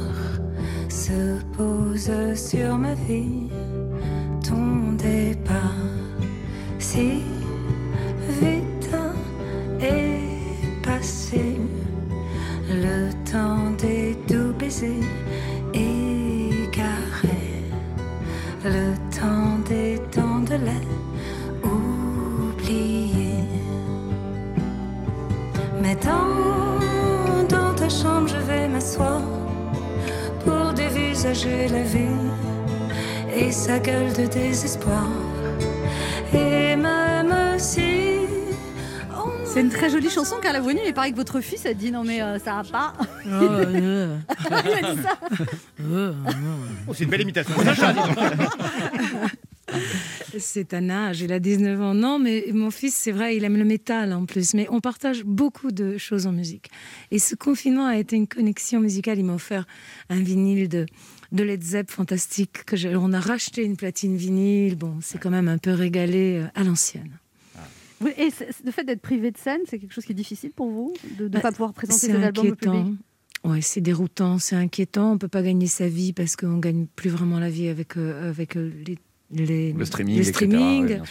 se pose sur ma vie ton départ si vite temps des doux baisers égarés le temps des temps de lait oubliés. Mais dans, dans ta chambre, je vais m'asseoir pour dévisager la vie et sa gueule de désespoir. Et même si C'est une très jolie chanson, Carla Bruni. Il paraît que votre fils a dit non, mais euh, ça va pas. Oh, euh. Il a dit ça. Oh, C'est une belle imitation. C'est un âge, il a 19 ans. Non, mais mon fils, c'est vrai, il aime le métal en plus. Mais on partage beaucoup de choses en musique. Et ce confinement a été une connexion musicale. Il m'a offert un vinyle de, de Led Zepp fantastique. Que j'ai- on a racheté une platine vinyle. Bon, c'est quand même un peu régalé euh, à l'ancienne. Oui, Et le fait d'être privé de scène, c'est quelque chose qui est difficile pour vous De ne Bah, pas pouvoir présenter C'est des albums au inquiétant. public Ouais, c'est déroutant, c'est inquiétant. On peut pas gagner sa vie parce qu'on gagne plus vraiment la vie avec euh, avec euh, les, les Le streaming, les etc., ouais,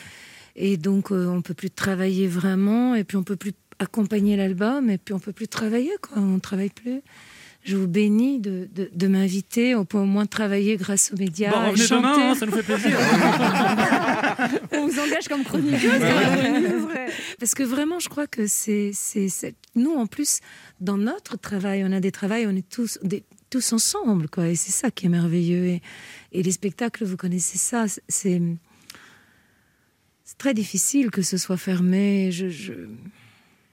et donc euh, on peut plus travailler vraiment, et puis on peut plus accompagner l'album, et puis on peut plus travailler quoi. On travaille plus. Je vous bénis de, de, de m'inviter. On peut au moins travailler grâce aux médias. Bon, et revenez chanter. demain, hein, ça nous fait plaisir. On vous engage comme chroniqueuse. Ouais. Parce que vraiment, je crois que c'est, c'est, c'est- nous en plus dans notre travail, on a des travails, on est tous, des- tous ensemble, quoi. Et c'est ça qui est merveilleux. Et, et les spectacles, vous connaissez ça, c'est, c'est très difficile que ce soit fermé. Je, je,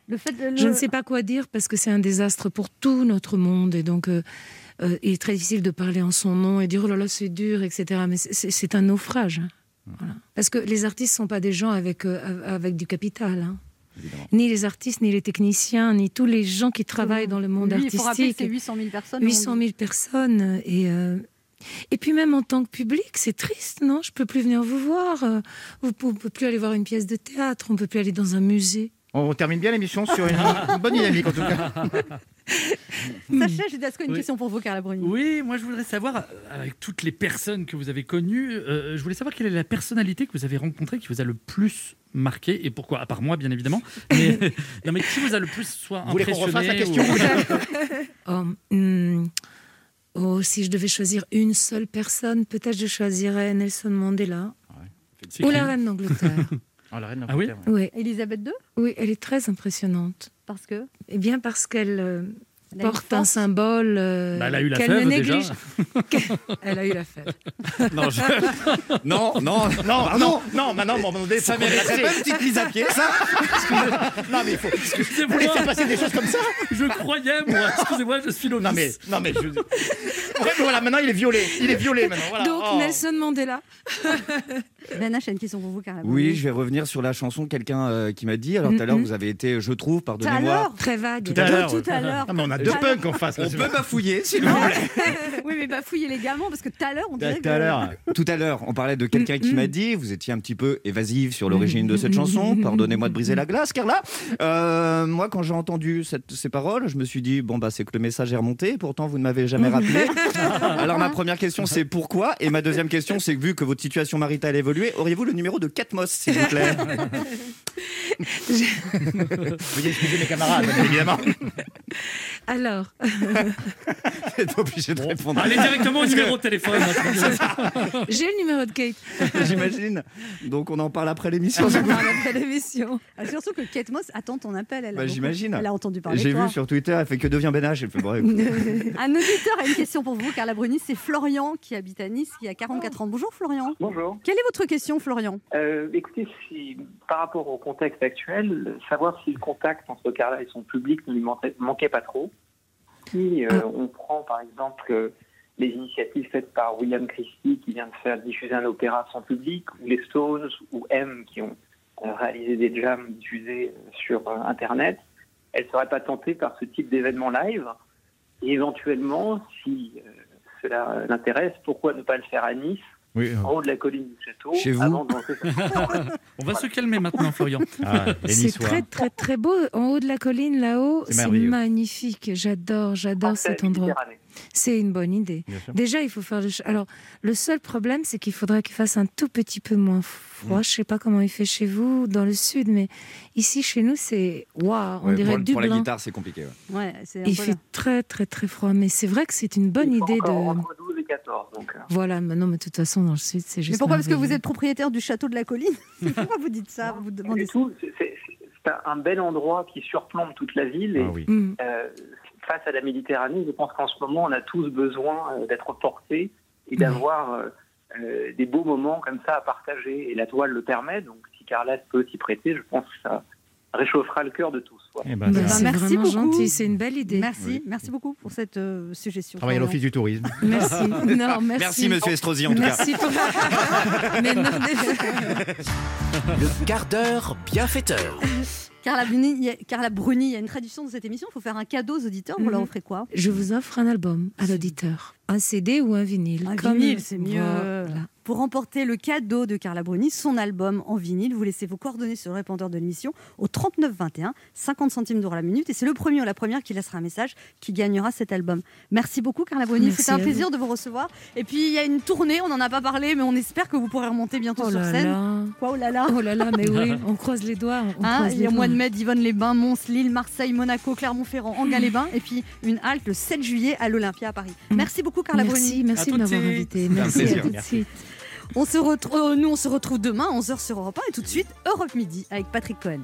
Le fait de- je ne sais pas quoi dire parce que c'est un désastre pour tout notre monde. Et donc, euh, euh, il est très difficile de parler en son nom et dire oh là là, c'est dur, etc. Mais c'est- un naufrage. hein. Voilà. Parce que les artistes ne sont pas des gens avec, euh, avec du capital. hein. Ni les artistes, ni les techniciens, ni tous les gens qui travaillent dans le monde Oui, il faut rappeler que artistique. c'est 800 000 personnes. 800 000 personnes. Et, euh, et puis même en tant que public, c'est triste, non? Je peux plus venir vous voir. Vous ne peut plus aller voir une pièce de théâtre. On peut plus aller dans un musée. On termine bien l'émission sur une, une bonne dynamique, en tout cas. Sacha, j'ai une Oui. question pour vous, Carla Bruni Oui, moi je voudrais savoir, avec toutes les personnes que vous avez connues, euh, je voulais savoir quelle est la personnalité que vous avez rencontrée qui vous a le plus marqué et pourquoi, à part moi bien évidemment. Mais, non, mais qui vous a le plus soit Vous voulez qu'on impressionné refasse la question ou- Oh, hmm, oh, si je devais choisir une seule personne, peut-être je choisirais Nelson Mandela C'est ou la reine d'Angleterre. Ah, la reine Ah oui oui, Elisabeth II oui, elle est très impressionnante. Parce que? Eh bien parce qu'elle Elle a une porte un symbole euh, Bah, elle a eu la qu'elle ne déjà. néglige. elle a eu la fève. Non, je- non, non, Non, ah non, non, maintenant, bon, attendez, Ça mériterait pas une petite mise à pied, ça Non, mais il faut. Excusez-moi. Vous laissez passer des choses comme ça Je croyais, moi. Excusez-moi, je suis novice. Non, mais. Non, mais je... Ouais, mais voilà, maintenant, il est violé. Il est violé, maintenant. Voilà. Donc Oh. Nelson Mandela. Ben H a une question pour vous, Carla. Oui, je vais revenir sur la chanson. Quelqu'un euh, qui m'a dit. Alors tout à l'heure, Mhm. vous avez été, je trouve, Tout à pardonnez-moi. l'heure Très vague. Tout à l'heure. Tout à l'heure. Non, mais on a là, On peut bafouiller, s'il vous plaît. Oui, mais bafouiller légalement, parce que tout à l'heure, on dirait à que- l'heure. Tout à l'heure, on parlait de quelqu'un qui Mm, m'a mm. dit, vous étiez un petit peu évasive sur l'origine de cette chanson, pardonnez-moi de briser la glace, Carla. Euh, moi, quand j'ai entendu cette- ces paroles, je me suis dit, bon, bah, c'est que le message est remonté, pourtant vous ne m'avez jamais rappelé. Alors, ma première question, c'est pourquoi Et ma deuxième question, c'est que vu que votre situation maritale a évolué, auriez-vous le numéro de Catmos, s'il vous plaît? Veuillez excuser mes camarades, évidemment. Alors, T'es obligé de répondre. Allez directement au numéro de téléphone. j'ai le numéro de Kate. J'imagine. Donc on en parle après l'émission. On en parle après l'émission. Ah, surtout que Kate Moss attend ton appel. Elle Bah, j'imagine. Elle a entendu parler J'ai de toi. vu sur Twitter, elle fait que devient Ben H. Elle fait bon, écoute. Un auditeur a une question pour vous, Carla Bruni. C'est Florian qui habite à Nice, qui a 44 ans. Bonjour Florian. Bonjour. Quelle est votre question, Florian? Euh, écoutez, si, par rapport au contexte actuel, savoir si le contact entre Carla et son public ne lui manquait, manquait pas trop. Si euh, on prend par exemple euh, les initiatives faites par William Christie qui vient de faire diffuser un opéra sans public, ou les Stones ou M qui ont euh, réalisé des jams diffusés sur Internet, elle ne serait pas tentée par ce type d'événement live. Et éventuellement, si cela l'intéresse, pourquoi ne pas le faire à Nice Oui, en haut de la colline du château, Chez vous avant de On va se calmer maintenant, Florian. Ah, C'est très très très beau. En haut de la colline, là-haut, C'est magnifique. J'adore, j'adore cet endroit. C'est une bonne idée. Déjà, il faut faire le. Alors, le seul problème, c'est qu'il faudrait qu'il fasse un tout petit peu moins froid. Je sais pas comment il fait chez vous, dans le sud, mais ici, chez nous, c'est waouh, on Ouais, dirait pour, du pour la guitare, c'est compliqué. ouais. Ouais, c'est un Il peu fait là. très très très froid, mais c'est vrai que c'est une bonne idée de. Entre 12 et 14, donc. euh, Voilà, mais non, mais de toute façon, dans le sud, c'est juste. Mais pourquoi? Parce que vous êtes propriétaire du château de la colline Pourquoi vous dites ça? Vous demandez tout, c'est- un- bel endroit qui surplombe toute la ville. Et, Ah oui. Mm. euh, face à la Méditerranée, je pense qu'en ce moment, on a tous besoin euh, d'être portés et d'avoir euh, euh, des beaux moments comme ça à partager. Et la toile le permet, donc si Carla peut s'y prêter, je pense que ça réchauffera le cœur de tous. Voilà. Eh ben, Bah, ça- c'est merci vraiment beaucoup. gentil, c'est une belle idée. Merci, merci beaucoup pour cette euh, suggestion. Travaille à l'office du tourisme. Merci. Non, merci. Merci, monsieur Estrosi, en tout cas. Merci pour. Mais non, Le quart d'heure bienfaiteur. Carla Bruni, il y a- Carla Bruni, il y a une tradition dans cette émission, il faut faire un cadeau aux auditeurs. Vous leur Mhm. offrez quoi? Je vous offre un album à l'auditeur. Un CD ou un vinyle. Un comme- vinyle, c'est mieux. Voilà. Pour remporter le cadeau de Carla Bruni, son album en vinyle, vous laissez vos coordonnées sur le répondeur de l'émission au 39 21, 50 centimes d'euros la minute. Et c'est le premier ou la première qui laissera un message qui gagnera cet album. Merci beaucoup, Carla Bruni. Merci C'était un plaisir de vous recevoir. Et puis, il y a une tournée, on n'en a pas parlé, mais on espère que vous pourrez remonter bientôt Oh sur là scène. là. Quoi, oh là là Oh là là, mais oui, on croise les doigts. On Hein, croise il les y a au mois de mai, Yvonne-les-Bains, Mons, Lille, Marseille, Monaco, Clermont-Ferrand, Enghien-les-Bains, et puis une halte le 7 juillet à l'Olympia à Paris. Merci beaucoup, Carla Merci, Bruni. merci de m'avoir invité. Merci à tout de Merci. suite. On se retrouve, euh, nous, on se retrouve demain, 11h sur Europe 1 et tout de suite, Europe Midi avec Patrick Cohen.